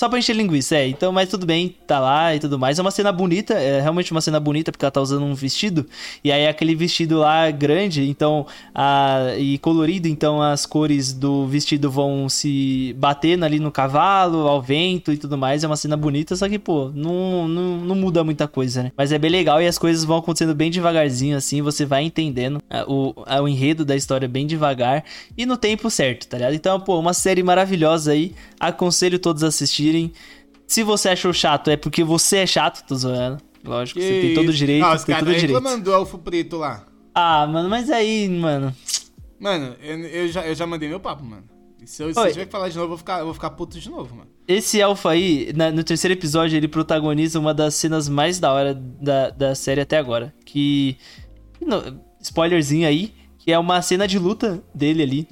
Só pra encher linguiça, é. Então, mas tudo bem, tá lá e tudo mais. É uma cena bonita, é realmente uma cena bonita, porque ela tá usando um vestido. E aí aquele vestido lá grande, então, a, e colorido, então as cores do vestido vão se batendo ali no cavalo, ao vento e tudo mais. É uma cena bonita, só que, pô, não, não, não muda muita coisa, né? Mas é bem legal e as coisas vão acontecendo bem devagarzinho, assim, você vai entendendo ah, o, ah, o enredo da história bem devagar e no tempo certo, tá ligado? Então, pô, uma série maravilhosa aí. Aconselho todos a Se você achou chato, é porque você é chato, tô zoando. Lógico, Que você tem todo o isso? direito, Ah, os caras reclamando do elfo preto lá. Ah, mano, mas aí, mano. Mano, eu, eu já, eu já mandei meu papo, mano. E se eu, se eu tiver que falar de novo, eu vou ficar, eu vou ficar puto de novo, mano. Esse elfo aí, na- no terceiro episódio, ele protagoniza uma das cenas mais da hora da, da série até agora. Que. no- spoilerzinho aí, que é uma cena de luta dele ali.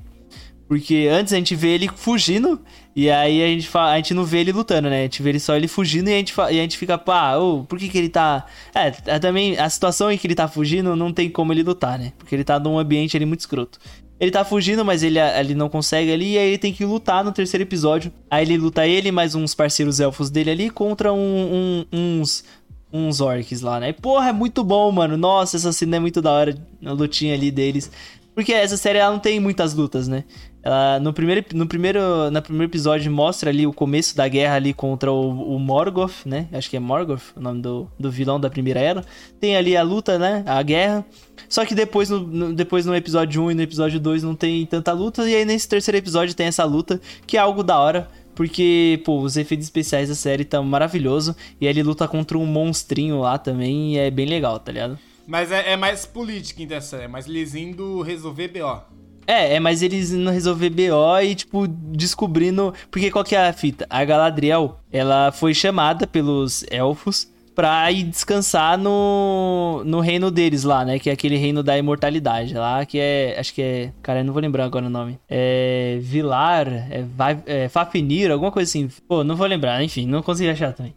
Porque antes a gente vê ele fugindo, e aí a gente, fa- a gente não vê ele lutando, né? A gente vê ele só ele fugindo e a gente, e a gente fica, pá, ô, por que que ele tá. É, é também a situação em que ele tá fugindo não tem como ele lutar, né? Porque ele tá num ambiente ali muito escroto. Ele tá fugindo, mas ele, ele não consegue ali, e aí ele tem que lutar no terceiro episódio. Aí ele luta ele, mais uns parceiros elfos dele ali, contra um- um- uns, uns orcs lá, né? E, porra, é muito bom, mano. Nossa, essa cena é muito da hora, a lutinha ali deles. Porque essa série ela não tem muitas lutas, né? Ela, no, primeiro, no, primeiro, no primeiro episódio mostra ali o começo da guerra ali contra o, o Morgoth, né? Acho que é Morgoth o nome do, do vilão da primeira era. Tem ali a luta, né? A guerra. Só que depois no, no- depois no episódio 1 e no episódio 2 não tem tanta luta. E aí nesse terceiro episódio tem essa luta, que é algo da hora. Porque, pô, os efeitos especiais da série estão maravilhoso. E ele luta contra um monstrinho lá também. E é bem legal, tá ligado? Mas é, é mais política, então, é mais eles indo resolver BO. É, é mais eles indo resolver BO e, tipo, descobrindo. Porque qual que é a fita? A Galadriel, ela foi chamada pelos elfos pra ir descansar no, no reino deles lá, né? Que é aquele reino da imortalidade lá, que é. Acho que é. Cara, eu não vou lembrar agora o nome. É. Vilar, é, é Fafnir, alguma coisa assim. Pô, não vou lembrar, enfim, não consegui achar também.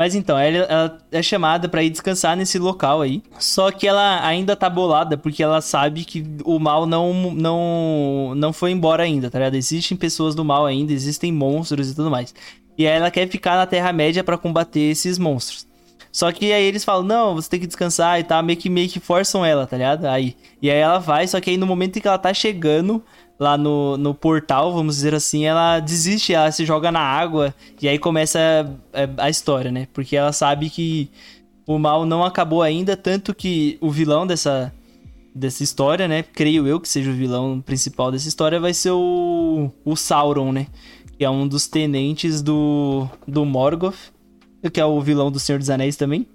Mas então, ela, ela é chamada pra ir descansar nesse local aí. Só que ela ainda tá bolada porque ela sabe que o mal não não não foi embora ainda, tá ligado? Existem pessoas do mal ainda, existem monstros e tudo mais. E aí ela quer ficar na Terra-média pra combater esses monstros. Só que aí eles falam, não, você tem que descansar e tal, meio que, meio que forçam ela, tá ligado? Aí. E aí ela vai, só que aí no momento em que ela tá chegando lá no, no portal, vamos dizer assim, ela desiste, ela se joga na água e aí começa a, a história, né? Porque ela sabe que o mal não acabou ainda, tanto que o vilão dessa, dessa história, né? Creio eu que seja o vilão principal dessa história, vai ser o, o Sauron, né? Que é um dos tenentes do, do Morgoth, que é o vilão do Senhor dos Anéis também.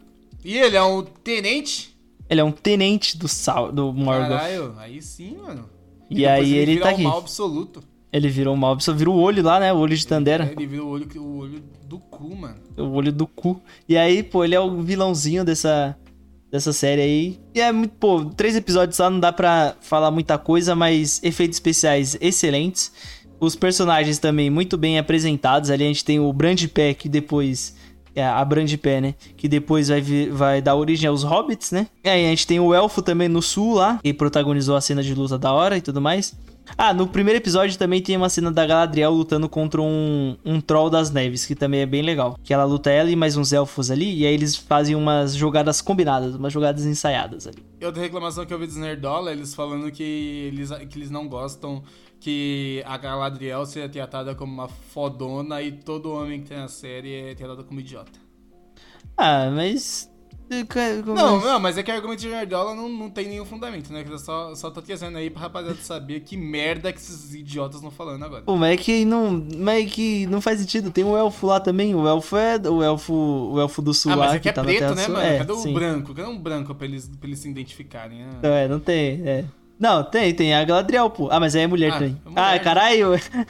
E ele é um tenente? Ele é um tenente do, Sau do Morgoth. Caralho, aí sim, mano. E depois aí ele vira tá o aqui. mal absoluto. Ele virou um mal, só virou o olho lá, né? O olho de Tandera. Ele vira o olho, o olho do cu, mano. O olho do cu. E aí, pô, ele é o vilãozinho dessa, dessa série aí. E é muito, pô, três episódios só não dá pra falar muita coisa, mas efeitos especiais excelentes. Os personagens também muito bem apresentados. Ali a gente tem o Brandpé, que depois. É, a Brandpé, né? Que depois vai, vai dar origem aos Hobbits, né? E aí a gente tem o Elfo também no sul lá, que protagonizou a cena de luta da hora e tudo mais. Ah, no primeiro episódio também tem uma cena da Galadriel lutando contra um, um Troll das Neves, que também é bem legal. Que ela luta ela e mais uns elfos ali, e aí eles fazem umas jogadas combinadas, umas jogadas ensaiadas ali. E outra reclamação que eu vi dos Nerdola, eles falando que eles, que eles não gostam que a Galadriel seja tratada como uma fodona e todo homem que tem na série é tratado como idiota. Ah, mas. Não, não, mas é que o argumento de Nerdola não, não tem nenhum fundamento, né? Eu só, só tô trazendo aí pra rapaziada saber que merda que esses idiotas estão falando agora. Pô, mas é que não. Mas é que não faz sentido. Tem o elfo lá também. O elfo é o elfo, o elfo do sul ah, lá. mas é que é tá preto, né, Sul. mano? É, Cadê o sim. branco? Cadê um branco pra eles, pra eles se identificarem? né? Não, é, não tem, é. Não, tem, tem a Galadriel, pô. Ah, mas aí é mulher Ah, também. é mulher, ah, né? caralho.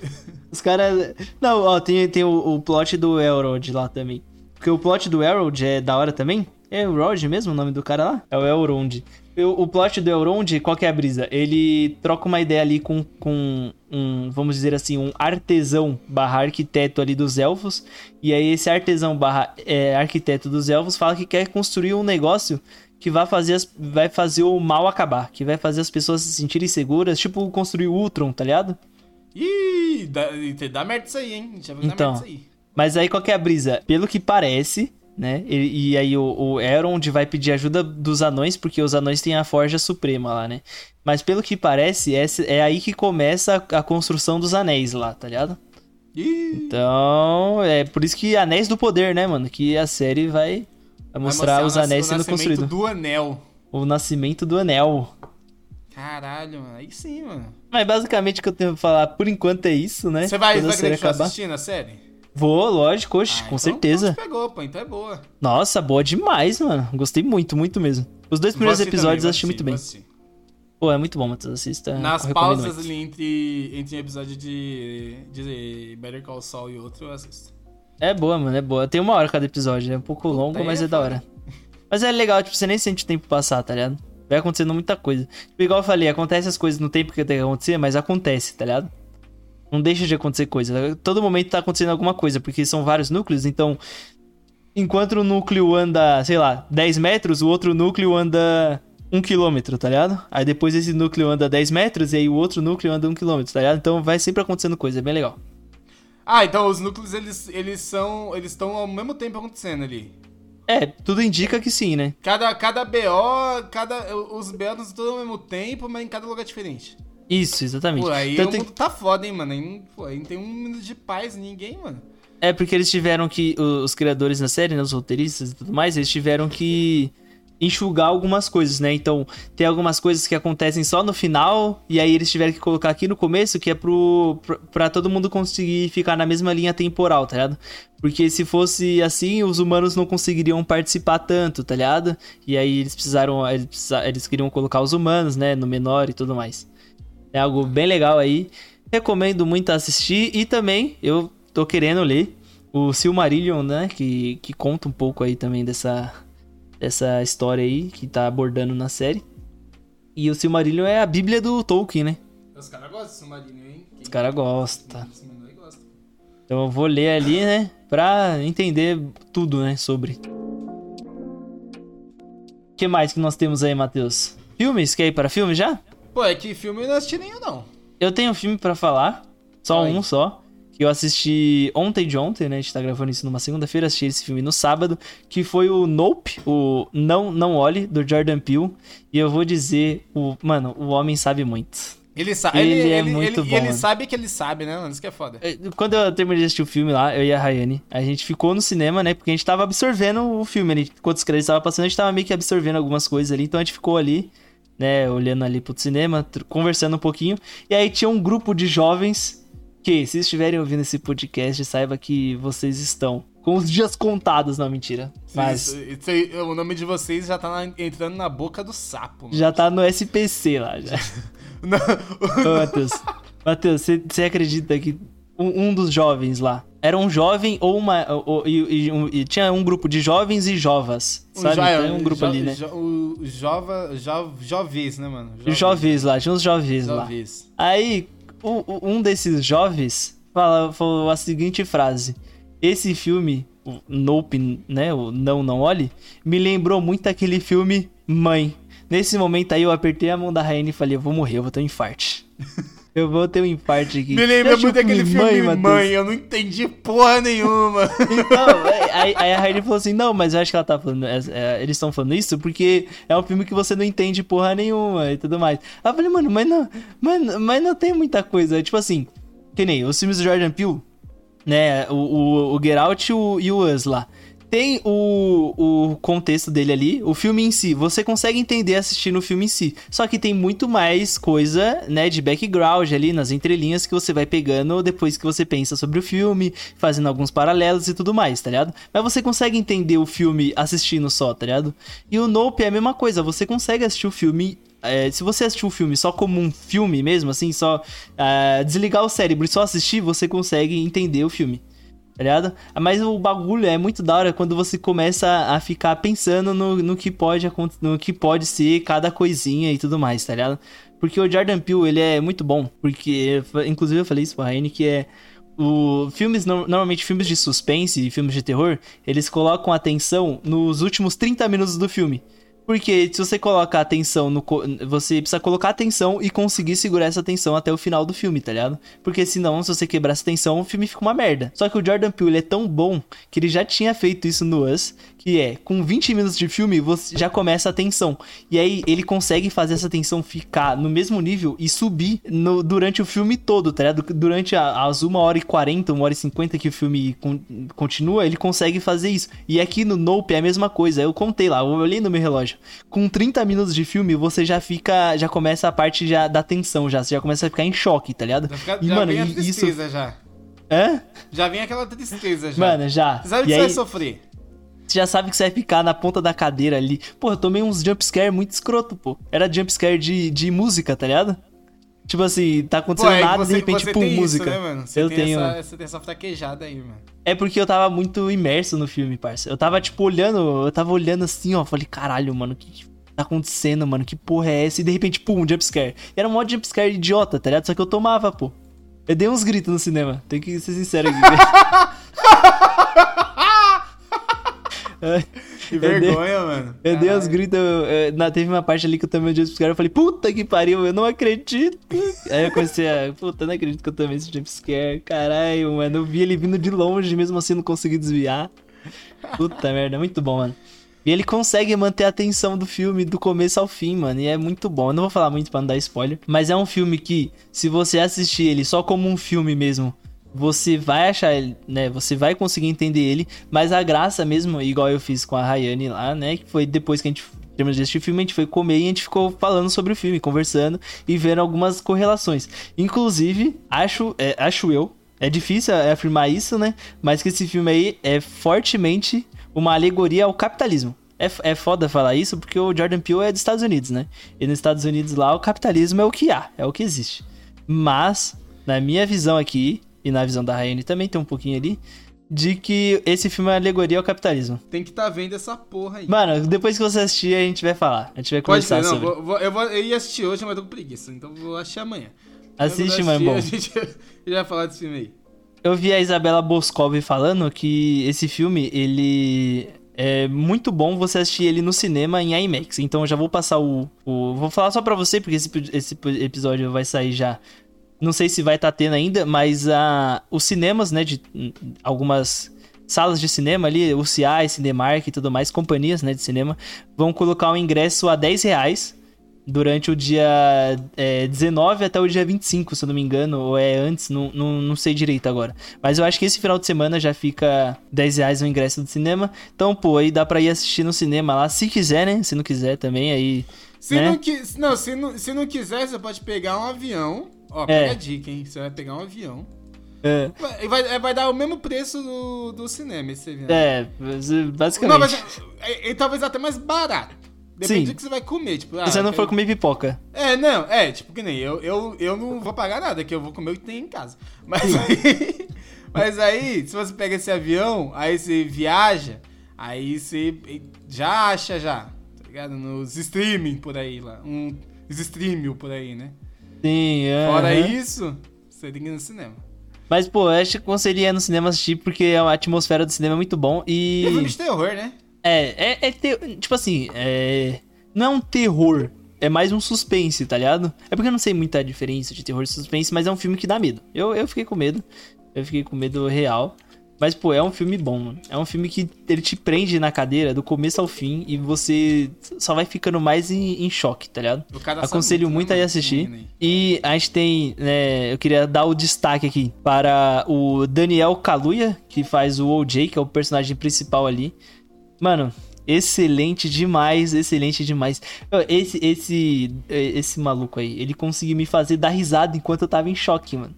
*laughs* Os caras. Não, ó, tem, tem o, o plot do Elrond lá também. Porque o plot do Elrond é da hora também. É o Elrond mesmo o nome do cara lá? É o Elrond. O, o plot do Elrond, qual que é a brisa? Ele troca uma ideia ali com, com um, vamos dizer assim, um artesão barra arquiteto ali dos elfos. E aí esse artesão barra é, arquiteto dos elfos fala que quer construir um negócio que vai fazer, as, vai fazer o mal acabar. Que vai fazer as pessoas se sentirem seguras. Tipo construir o Ultron, tá ligado? Ih, dá, dá merda isso aí, hein? Já vai Então. dar merda isso aí. Mas aí qual que é a brisa? Pelo que parece, né? E, e aí o, o Elrond vai pedir ajuda dos anões, porque os anões têm a Forja Suprema lá, né? Mas pelo que parece, é, é aí que começa a, a construção dos anéis lá, tá ligado? Ih, Então, é por isso que Anéis do Poder, né, mano? Que a série vai, mostrar o os nas- anéis o sendo nascimento construídos. do anel. O nascimento do anel. Caralho, mano. Aí sim, mano. Mas basicamente o que eu tenho pra falar por enquanto é isso, né? Você vai, Quando vai continuar acabar. assistindo a série? Vou, lógico, oxe, Ah, com então- certeza. Te pegou, pô. Então é boa. Nossa, boa demais, mano. Gostei muito, muito mesmo. Os dois primeiros assistir episódios também, eu assisti muito bem. assistir. Pô, é muito bom, Matheus. Assista. Nas pausas ali entre, entre um episódio de, de Better Call Saul e outro, eu assisto. É boa, mano, é boa. Tem uma hora cada episódio. É um pouco longo, aí mas é é da hora. Mas é legal, tipo, você nem sente o tempo passar, tá ligado? Vai acontecendo muita coisa. Tipo, igual eu falei, acontece as coisas no tempo que tem que acontecer, mas acontece, tá ligado? Não deixa de acontecer coisa. Todo momento tá acontecendo alguma coisa, porque são vários núcleos, então. Enquanto o núcleo anda, sei lá, 10 metros, o outro núcleo anda 1 quilômetro, tá ligado? Aí depois esse núcleo anda 10 metros e aí o outro núcleo anda 1 quilômetro, tá ligado? Então vai sempre acontecendo coisa, é bem legal. Ah, então os núcleos, eles, eles são... Eles estão ao mesmo tempo acontecendo ali. É, tudo indica que sim, né? Cada, cada BO, cada, os BOs estão ao mesmo tempo, mas em cada lugar diferente. Isso, exatamente. Pô, aí Tanto o mundo tá foda, hein, mano. Aí, não- pô, aí não tem um minuto de paz, ninguém, mano. É porque eles tiveram que. Os criadores da série, né? Os roteiristas e tudo mais, eles tiveram que enxugar algumas coisas, né? Então, tem algumas coisas que acontecem só no final, e aí eles tiveram que colocar aqui no começo, que é pro, pro, pra todo mundo conseguir ficar na mesma linha temporal, tá ligado? Porque se fosse assim, os humanos não conseguiriam participar tanto, tá ligado? E aí eles precisaram. Eles, eles queriam colocar os humanos, né? No menor e tudo mais. É algo bem legal aí. Recomendo muito assistir. E também eu tô querendo ler o Silmarillion, né? Que, que conta um pouco aí também dessa, dessa história aí que tá abordando na série. E o Silmarillion é a bíblia do Tolkien, né? Os caras gostam desse submarino, hein? Os caras gostam. Gosta. Então eu vou ler ali, né? Pra entender tudo, né? Sobre. O que mais que nós temos aí, Matheus? Filmes? Quer ir para filme já? Pô, é que filme eu não assisti nenhum, não. Eu tenho um filme pra falar, só aí. um só, que eu assisti ontem de ontem, né? A gente tá gravando isso numa segunda-feira, assisti esse filme no sábado, que foi o Nope, o Não Não Olhe, do Jordan Peele. E eu vou dizer, o mano, o homem sabe muito. Ele sabe. Ele Ele, é ele, muito ele, bom, ele sabe que ele sabe, né, mano? Isso que é foda. É, Quando eu terminei de assistir o filme lá, eu e a Rayane, a gente ficou no cinema, né? Porque a gente tava absorvendo o filme ali. Enquanto os créditos estavam passando, a gente tava meio que absorvendo algumas coisas ali. Então a gente ficou ali, né? Olhando ali pro cinema, conversando um pouquinho. E aí tinha um grupo de jovens que, se estiverem ouvindo esse podcast, saiba que vocês estão com os dias contados. Não, mentira. Mas Isso- isso o nome de vocês já tá na- entrando na boca do sapo, mano. já tá no SPC lá, já. *laughs* Não, Ô, Matheus. Matheus, você- acredita que um, um dos jovens lá era um jovem ou uma. ou- e, e- um- e tinha um grupo de jovens e jovas. Sabe? jo- Tem um grupo jo- ali, né? jo- o jova, jo, jovis, né, mano? Os jovens lá, tinha uns jovens lá. Jovis. Aí, o- um desses jovens fala, falou a seguinte frase: Esse filme, o Nope, né? O Não Não Olhe, me lembrou muito aquele filme Mãe. Nesse momento aí eu apertei a mão da Raine e falei: Eu vou morrer, eu vou ter um infarte. *laughs* eu vou ter um infarte aqui. Me lembra muito daquele o filme Matheus? Mãe, eu não entendi porra nenhuma. *laughs* Então, aí, aí a Raine falou assim: não, mas eu acho que ela tá falando. é, é, eles estão falando isso porque é um filme que você não entende porra nenhuma e tudo mais. Aí eu falei, mano, mas não, mas, mas não tem muita coisa. Tipo assim, que nem os filmes do Jordan Peele, né? O, o, o Get Out e o, e o Us lá. Tem o, o contexto dele ali, o filme em si, você consegue entender assistindo o filme em si. Só que tem muito mais coisa, né, de background ali nas entrelinhas que você vai pegando depois que você pensa sobre o filme, fazendo alguns paralelos e tudo mais, tá ligado? Mas você consegue entender o filme assistindo só, tá ligado? E o Nope é a mesma coisa, você consegue assistir o filme é, se você assistir o filme só como um filme mesmo, assim, só uh, desligar o cérebro e só assistir, você consegue entender o filme. Tá ligado? Mas o bagulho é muito da hora quando você começa a ficar pensando no, no, que pode, no que pode ser cada coisinha e tudo mais, tá ligado? Porque o Jordan Peele, ele é muito bom. Porque, inclusive eu falei isso pra Raine, que é o filmes normalmente filmes de suspense e filmes de terror, eles colocam atenção nos últimos 30 minutos do filme. Porque se você colocar atenção no. Você precisa colocar atenção e conseguir segurar essa atenção até o final do filme, tá ligado? Porque senão, se você quebrar essa atenção, o filme fica uma merda. Só que o Jordan Peele é tão bom que ele já tinha feito isso no Us, que é, com 20 minutos de filme, você já começa a tensão. E aí ele consegue fazer essa tensão ficar no mesmo nível e subir no, durante o filme todo, tá ligado? Durante a, as 1 hora e 40, 1 hora e 50 que o filme con continua, ele consegue fazer isso. E aqui no Nope é a mesma coisa. Eu contei lá, eu olhei no meu relógio. Com 30 minutos de filme, você já fica. Já começa a parte já da tensão, já. Você já começa a ficar em choque, tá ligado? Já, fica, e, já mano, vem a tristeza isso... já. Hã? Já vem aquela tristeza já. Mano, já. Você sabe que você vai sofrer. Você já sabe que você vai ficar na ponta da cadeira ali. Pô, eu tomei uns jumpscare muito escroto, pô. Era jumpscare de, de música, tá ligado? Tipo assim, tá acontecendo pô, é nada e de repente, pum, música. Isso, né, mano? Você eu tenho. Essa, você tem essa fraquejada aí, mano. É porque eu tava muito imerso no filme, parça. Eu tava, tipo, olhando, eu tava olhando assim, ó. Falei, caralho, mano, que, que tá acontecendo, mano? Que porra é essa? E de repente, pum, um jumpscare. E era um modo jumpscare idiota, tá ligado? Só que eu tomava, pô. Eu dei uns gritos no cinema. Tem que ser sincero aqui. *laughs* *laughs* Que vergonha, dei, mano. Eu dei uns gritos. Eu, teve uma parte ali que eu tomei um jumpscare. Eu falei, puta que pariu, eu não acredito. Aí eu comecei a, puta, não acredito que eu tomei esse jumpscare. Caralho, mano. Eu vi ele vindo de longe, mesmo assim não consegui desviar. Puta merda, muito bom, mano. E ele consegue manter a atenção do filme do começo ao fim, mano. E é muito bom. Eu não vou falar muito pra não dar spoiler. Mas é um filme que, se você assistir ele só como um filme mesmo, você vai achar ele, né? Você vai conseguir entender ele, mas a graça mesmo, igual eu fiz com a Rayane lá, né? Que foi depois que a gente terminou de assistir o filme, a gente foi comer e a gente ficou falando sobre o filme, conversando e vendo algumas correlações. Inclusive, acho, é, acho eu, é difícil afirmar isso, né? Mas que esse filme aí é fortemente uma alegoria ao capitalismo. É, é foda falar isso porque o Jordan Peele é dos Estados Unidos, né? E nos Estados Unidos lá o capitalismo é o que há, é o que existe. Mas, na minha visão aqui, e na visão da Rayane também tem um pouquinho ali, de que esse filme é alegoria ao capitalismo. Tem que estar tá vendo essa porra aí. Mano, depois que você assistir, a gente vai falar. A gente vai conversar Pode ser, não, sobre. Vou, vou, eu, vou, eu ia assistir hoje, mas tô com preguiça, então vou assistir amanhã. Assiste, mano, bom. A gente *laughs* já vai falar desse filme aí. Eu vi a Isabela Boscov falando que esse filme, ele é muito bom você assistir ele no cinema em IMAX. Então eu já vou passar o. o vou falar só pra você, porque esse, esse episódio vai sair já não sei se vai estar tá tendo ainda, mas a, os cinemas, né, de algumas salas de cinema ali, o CI, Cinemark e tudo mais, companhias, né, de cinema, vão colocar o ingresso a 10 reais durante o dia é, 19 até o dia 25, se eu não me engano, ou é antes, não, não, não sei direito agora. Mas eu acho que esse final de semana já fica 10 reais o ingresso do cinema. Então, pô, aí dá pra ir assistir no cinema lá, se quiser, né? Se não quiser também, aí. Se, né? não, não, se, não, se não quiser, você pode pegar um avião Ó, é. pega a dica, hein? Você vai pegar um avião. É. Vai, vai, dar o mesmo preço do, do cinema esse avião. É, basicamente. Não, mas é, é, talvez até mais barato. Depende Sim. do que você vai comer, tipo... Ah, Se você não for comer pipoca. É, não, é, tipo que nem eu, eu, eu não vou pagar nada, que eu vou comer o que tem em casa. Mas aí, *laughs* mas aí, se você pega esse avião, aí você viaja, aí você já acha já, tá ligado? Nos streaming por aí lá, um streaming por aí, né? Sim, é. Fora isso, você tem que ir no cinema. Mas, pô, eu acho que aconselharia no cinema assistir porque a atmosfera do cinema é muito bom e. É filme de terror, né? É, é, é tipo assim, é. Não é um terror, é mais um suspense, tá ligado? É porque eu não sei muita diferença de terror e suspense, mas é um filme que dá medo. Eu, eu fiquei com medo. Eu fiquei com medo real. Mas, pô, é um filme bom, mano. É um filme que ele te prende na cadeira do começo ao fim e você só vai ficando mais em, em choque, tá ligado? Aconselho muito a ir né, assistir. E a gente tem, né, eu queria dar o destaque aqui para o Daniel Kaluuya, que faz o OJ, que é o personagem principal ali. Mano, excelente demais, excelente demais. Esse esse esse maluco aí, ele conseguiu me fazer dar risada enquanto eu tava em choque, mano.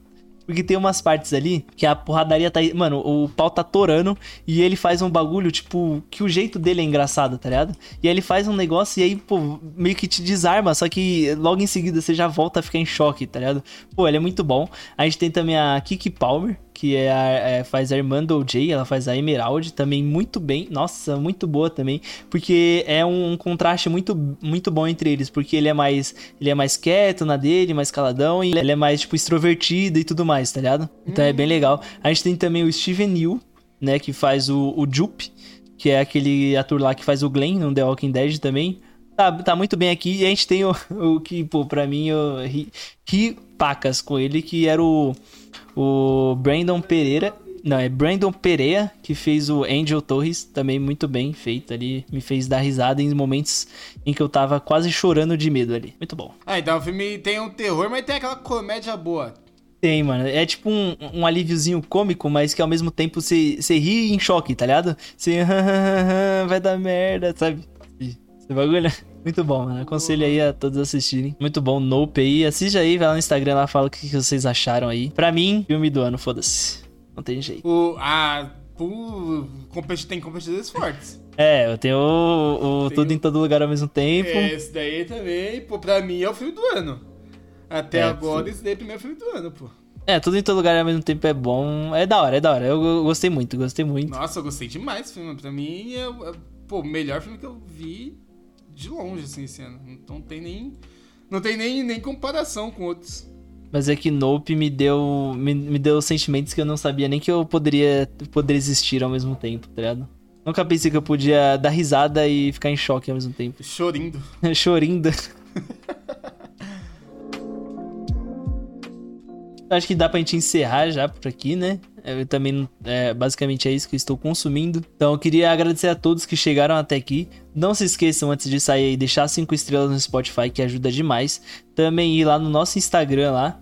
Porque tem umas partes ali que a porradaria tá. Mano, o pau tá torando e ele faz um bagulho, tipo, que o jeito dele é engraçado, tá ligado? E aí ele faz um negócio e aí, pô, meio que te desarma, só que logo em seguida você já volta a ficar em choque, tá ligado? Pô, ele é muito bom. A gente tem também a Kiki Palmer, que é, a, é faz a irmã do OJ, ela faz a Emerald, também muito bem. Nossa, muito boa também, porque é um, um contraste muito, muito bom entre eles, porque ele é mais ele é mais quieto na dele, mais caladão, e ele é mais tipo extrovertido e tudo mais, tá ligado? Então é bem legal. A gente tem também o Steven Yeun, né, que faz o, o Jupe, que é aquele ator lá que faz o Glenn no The Walking Dead também. Tá, tá muito bem aqui. E a gente tem o, *laughs* o que, pô, pra mim, eu ri, ri pacas com ele, que era o, o Brandon Pereira. Não, é Brandon Pereira, que fez o Angel Torres, também muito bem feito ali. Me fez dar risada em momentos em que eu tava quase chorando de medo ali. Muito bom. Ah, então o filme tem um terror, mas tem aquela comédia boa. Tem, mano. É tipo um, um alíviozinho cômico, mas que ao mesmo tempo você, você ri em choque, tá ligado? Você *laughs* vai dar merda, sabe? Esse bagulho. Muito bom, mano. Aconselho aí a todos assistirem. Muito bom, Nope aí. Assiste aí, vai lá no Instagram lá, fala o que, vocês acharam aí. Pra mim, filme do ano, foda-se. Não tem jeito. O, a, o, tem competidores fortes. É, eu tenho o, o Tem Tudo o- em Todo Lugar ao mesmo tempo. Esse daí também, pô, pra mim é o filme do ano. Até É, agora, sim. esse daí é o primeiro filme do ano, pô. É, Tudo em Todo Lugar ao mesmo tempo é bom. É da hora, é da hora. Eu, eu gostei muito, gostei muito. Nossa, eu gostei demais desse filme. Pra mim é, é pô, o melhor filme que eu vi de longe, assim, esse ano. Não tem nem. Não tem nem, nem comparação com outros. Mas é que Nope me deu, me, me deu sentimentos que eu não sabia nem que eu poderia, poderia existir ao mesmo tempo, tá ligado? Nunca pensei que eu podia dar risada e ficar em choque ao mesmo tempo. *laughs* Chorindo. *laughs* Chorinda. *laughs* Acho que dá pra gente encerrar já por aqui, né? Eu também, é, basicamente é isso que eu estou consumindo. Então eu queria agradecer a todos que chegaram até aqui. Não se esqueçam antes de sair aí, deixar cinco estrelas no Spotify, que ajuda demais. Também ir lá no nosso Instagram lá.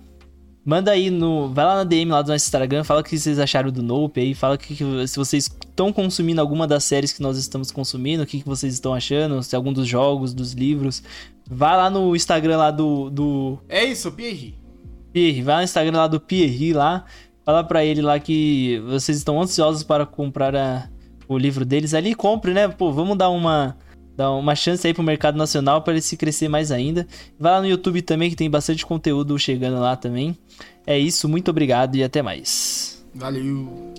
Manda aí no. Vai lá na DM lá do nosso Instagram, fala o que vocês acharam do Nope aí, fala que, que- se vocês estão consumindo alguma das séries que nós estamos consumindo, o que, que vocês estão achando, se algum dos jogos, dos livros. Vai lá no Instagram lá do, do É isso, Pierre. Pierre, vai no Instagram lá do Pierre lá, fala pra ele lá que vocês estão ansiosos para comprar a- o livro deles ali, compre, né? Pô, vamos dar uma dar uma chance aí pro mercado nacional para ele se crescer mais ainda. Vai lá no YouTube também que tem bastante conteúdo chegando lá também. É isso, muito obrigado e até mais. Valeu.